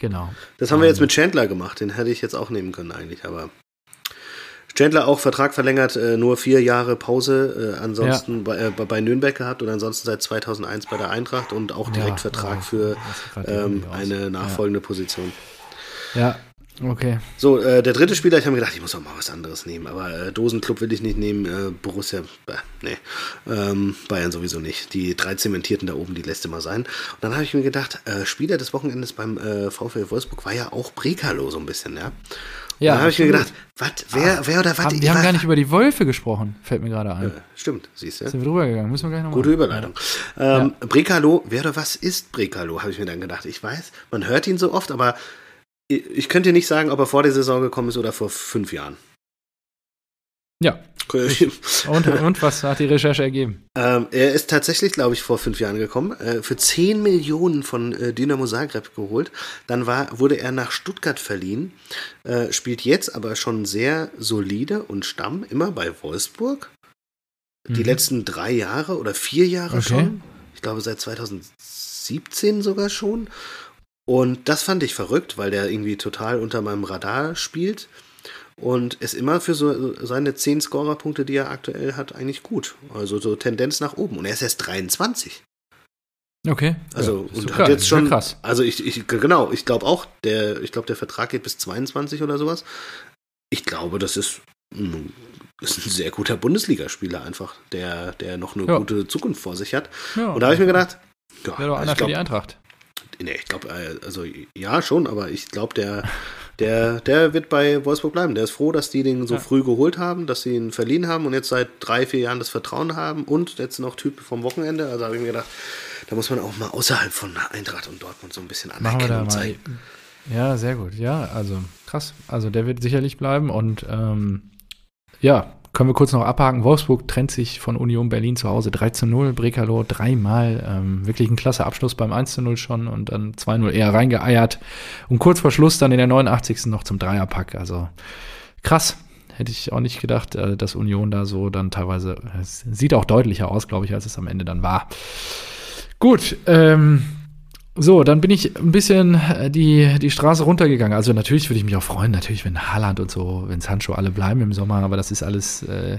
Genau. Das haben wir jetzt Ähm, mit Chandler gemacht. Den hätte ich jetzt auch nehmen können eigentlich, aber Chandler auch Vertrag verlängert, äh, nur vier Jahre Pause, äh, ansonsten bei, äh, bei Nürnberg gehabt und ansonsten seit 2001 bei der Eintracht und auch direkt Ja, Vertrag oh, für ähm, eine nachfolgende Position. Ja, okay. So, äh, der dritte Spieler, ich habe mir gedacht, ich muss auch mal was anderes nehmen, aber äh, Dosenclub will ich nicht nehmen, äh, Borussia, äh, nee, ähm, Bayern sowieso nicht. Die drei Zementierten da oben, die lässt immer sein. Und dann habe ich mir gedacht, äh, Spieler des Wochenendes beim äh, VfL Wolfsburg war ja auch Brekalo so ein bisschen, ja. Ja, dann habe ich mir gedacht, was, wer, wer oder was? Haben, wir haben gar nicht über die Wölfe gesprochen, fällt mir gerade ein. Äh, stimmt, siehst du. Sind wir drüber gegangen? Müssen wir gleich nochmal. Gute Überleitung. Ähm, Brekalo, wer oder was ist Brekalo, habe ich mir dann gedacht. Ich weiß, man hört ihn so oft, aber ich, könnte dir nicht sagen, ob er vor der Saison gekommen ist oder vor fünf Jahren. Ja. Und, und was hat die Recherche ergeben? Ähm, er ist tatsächlich, glaube ich, vor fünf Jahren gekommen, äh, für 10 Millionen von äh, Dynamo Zagreb geholt. Dann war, wurde er nach Stuttgart verliehen, äh, spielt jetzt aber schon sehr solide und Stamm, immer bei Wolfsburg. Die Mhm. letzten drei Jahre oder vier Jahre Okay. schon. Ich glaube, seit 2017 sogar schon. Und das fand ich verrückt, weil der irgendwie total unter meinem Radar spielt. Und ist immer für so seine 10 Scorerpunkte, die er aktuell hat, eigentlich gut. Also so Tendenz nach oben. Und er ist erst 23. Okay. Also ja, und hat jetzt schon. krass. Also ich, ich genau, ich glaube auch, der, ich glaube, der Vertrag geht bis 22 oder sowas. Ich glaube, das ist, ist ein sehr guter Bundesligaspieler einfach, der, der noch eine Ja. gute Zukunft vor sich hat. Ja, Und da habe ich mir gedacht, ja, Wäre doch einer ich für die Eintracht. Nee, ich glaube, äh, also ja schon, aber ich glaube, der, der, der wird bei Wolfsburg bleiben. Der ist froh, dass die den so ja. früh geholt haben, dass sie ihn verliehen haben und jetzt seit drei, vier Jahren das Vertrauen haben und jetzt noch Typ vom Wochenende. Also habe ich mir gedacht, da muss man auch mal außerhalb von Eintracht und Dortmund so ein bisschen Anerkennung zeigen. Ja, sehr gut. Ja, also krass. Also der wird sicherlich bleiben und ähm, ja, können wir kurz noch abhaken. Wolfsburg trennt sich von Union Berlin zu Hause 3 zu 0. Brekalo dreimal. Ähm, wirklich ein klasse Abschluss beim 1 zu 0 schon und dann 2-0 eher reingeeiert. Und kurz vor Schluss dann in der 89. noch zum Dreierpack. Also krass. Hätte ich auch nicht gedacht, äh, dass Union da so dann teilweise, es sieht auch deutlicher aus, glaube ich, als es am Ende dann war. Gut, ähm, so, dann bin ich ein bisschen äh, die, die Straße runtergegangen. Also natürlich würde ich mich auch freuen, natürlich, wenn Haaland und so, wenn Sancho alle bleiben im Sommer, aber das ist alles äh,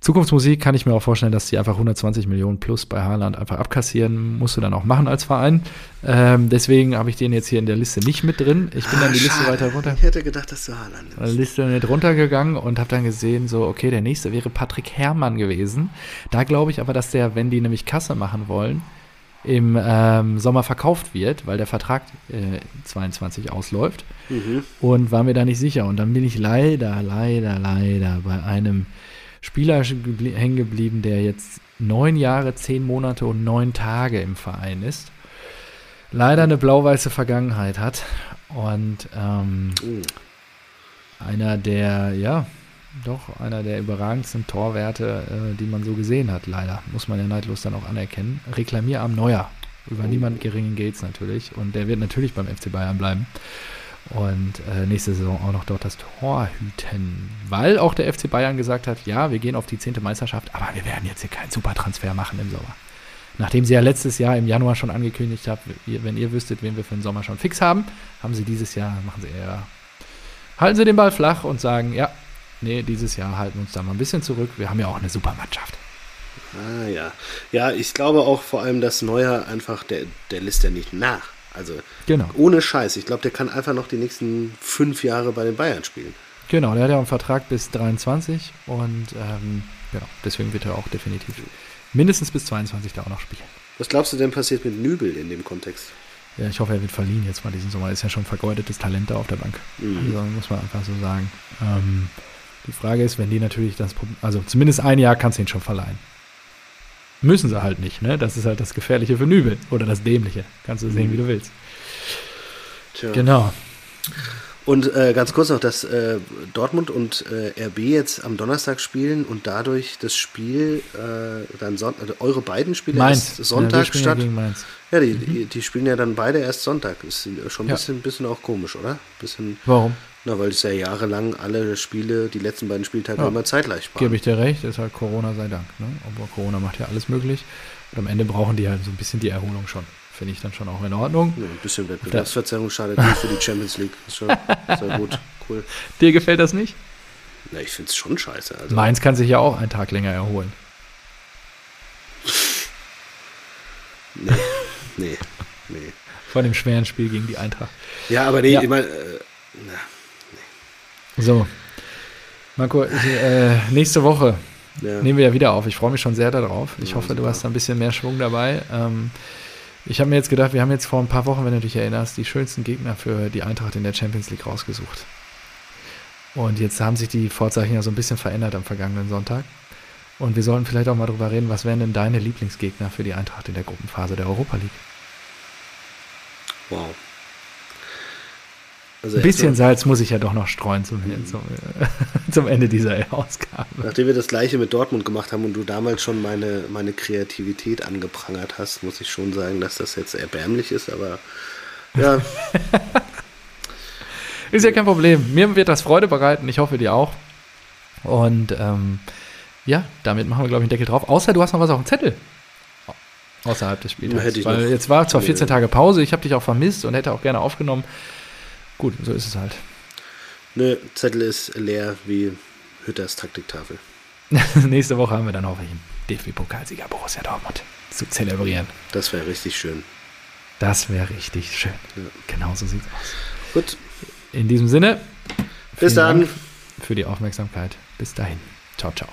Zukunftsmusik, kann ich mir auch vorstellen, dass die einfach 120 Millionen plus bei Haaland einfach abkassieren, musst du dann auch machen als Verein. Ähm, deswegen habe ich den jetzt hier in der Liste nicht mit drin. Ich bin ah, dann die Liste weiter runter. Ich hätte gedacht, dass du Haaland nimmst. Liste nicht runtergegangen und habe dann gesehen, so, okay, der nächste wäre Patrick Herrmann gewesen. Da glaube ich aber, dass der, wenn die nämlich Kasse machen wollen, im ähm, Sommer verkauft wird, weil der Vertrag äh, 22 ausläuft. Mhm. Und war mir da nicht sicher. Und dann bin ich leider, leider, leider bei einem Spieler hängen geblieben, der jetzt neun Jahre, zehn Monate und neun Tage im Verein ist. Leider eine blau-weiße Vergangenheit hat. Und ähm, mhm. einer der, ja, doch einer der überragendsten Torwerte, äh, die man so gesehen hat, leider. Muss man ja neidlos dann auch anerkennen. Reklamier am Neuer. Über oh. niemand geringen geht's natürlich. Und der wird natürlich beim FC Bayern bleiben. Und äh, nächste Saison auch noch dort das Tor hüten. Weil auch der FC Bayern gesagt hat, ja, wir gehen auf die zehnte Meisterschaft, aber wir werden jetzt hier keinen Supertransfer machen im Sommer. Nachdem sie ja letztes Jahr im Januar schon angekündigt haben, wenn ihr wüsstet, wen wir für den Sommer schon fix haben, haben sie dieses Jahr, machen sie eher, halten sie den Ball flach und sagen, ja, nee, dieses Jahr halten wir uns da mal ein bisschen zurück. Wir haben ja auch eine super Mannschaft. Ah ja. Ja, ich glaube auch vor allem, dass Neuer einfach, der, der lässt ja nicht nach. Also genau. ohne Scheiß. Ich glaube, der kann einfach noch die nächsten fünf Jahre bei den Bayern spielen. Genau, der hat ja einen Vertrag bis 23 und ähm, genau, deswegen wird er auch definitiv mindestens bis 22 da auch noch spielen. Was glaubst du denn passiert mit Nübel in dem Kontext? Ja, ich hoffe, er wird verliehen jetzt mal diesen Sommer. Ist ja schon vergeudetes Talent da auf der Bank. Mhm. Also, muss man einfach so sagen. Ähm, die Frage ist, wenn die natürlich das, also zumindest ein Jahr kannst du ihn schon verleihen. Müssen sie halt nicht, ne? Das ist halt das Gefährliche für Nübel oder das Dämliche. Kannst du sehen, mhm. wie du willst. Tja. Genau. Und äh, ganz kurz noch, dass äh, Dortmund und äh, RB jetzt am Donnerstag spielen und dadurch das Spiel äh, dann Son also eure beiden Spiele Mainz. erst Sonntag ja, statt. Ja, ja die, mhm. die, die, spielen ja dann beide erst Sonntag. Ist schon ein ja. bisschen, bisschen auch komisch, oder? Bisschen, Warum? Na, weil es ja jahrelang alle Spiele, die letzten beiden Spieltage ja. immer zeitgleich waren. Gebe ich dir recht, ist halt Corona sei Dank. Ne? Aber Corona macht ja alles möglich. Und am Ende brauchen die halt so ein bisschen die Erholung schon. Finde ich dann schon auch in Ordnung. Ja, ein bisschen Wettbewerbsverzerrung schadet nicht für die Champions League. Ist schon sehr gut, cool. Dir gefällt das nicht? Na, ich finde es schon scheiße. Also. Mainz kann sich ja auch einen Tag länger erholen. nee, nee, nee. Vor dem schweren Spiel gegen die Eintracht. Ja, aber nee, ja. ich meine, äh, so. Marco, äh, nächste Woche ja. nehmen wir ja wieder auf. Ich freue mich schon sehr darauf. Ich ja, hoffe, du hast da ein bisschen mehr Schwung dabei. Ähm, ich habe mir jetzt gedacht, wir haben jetzt vor ein paar Wochen, wenn du dich erinnerst, die schönsten Gegner für die Eintracht in der Champions League rausgesucht. Und jetzt haben sich die Vorzeichen ja so ein bisschen verändert am vergangenen Sonntag. Und wir sollten vielleicht auch mal drüber reden, was wären denn deine Lieblingsgegner für die Eintracht in der Gruppenphase der Europa League? Wow. Also Ein bisschen Salz muss ich ja doch noch streuen zum, zum, zum, Ende dieser Ausgabe. Nachdem wir das gleiche mit Dortmund gemacht haben und du damals schon meine, meine Kreativität angeprangert hast, muss ich schon sagen, dass das jetzt erbärmlich ist, aber ja. ist ja kein Problem. Mir wird das Freude bereiten, ich hoffe dir auch. Und ähm, ja, damit machen wir, glaube ich, einen Deckel drauf. Außer du hast noch was auf dem Zettel. Außerhalb des Spiels. Jetzt war zwar 14 Tage Pause, ich habe dich auch vermisst und hätte auch gerne aufgenommen. Gut, so ist es halt. Nö, Zettel ist leer wie Hütters Taktiktafel. Nächste Woche haben wir dann hoffentlich einen DFB-Pokalsieger Borussia Dortmund zu zelebrieren. Das wäre richtig schön. Das wäre richtig schön. Ja. Genau so sieht's aus. Gut. In diesem Sinne. Bis dann. Dank für die Aufmerksamkeit. Bis dahin. Ciao, ciao.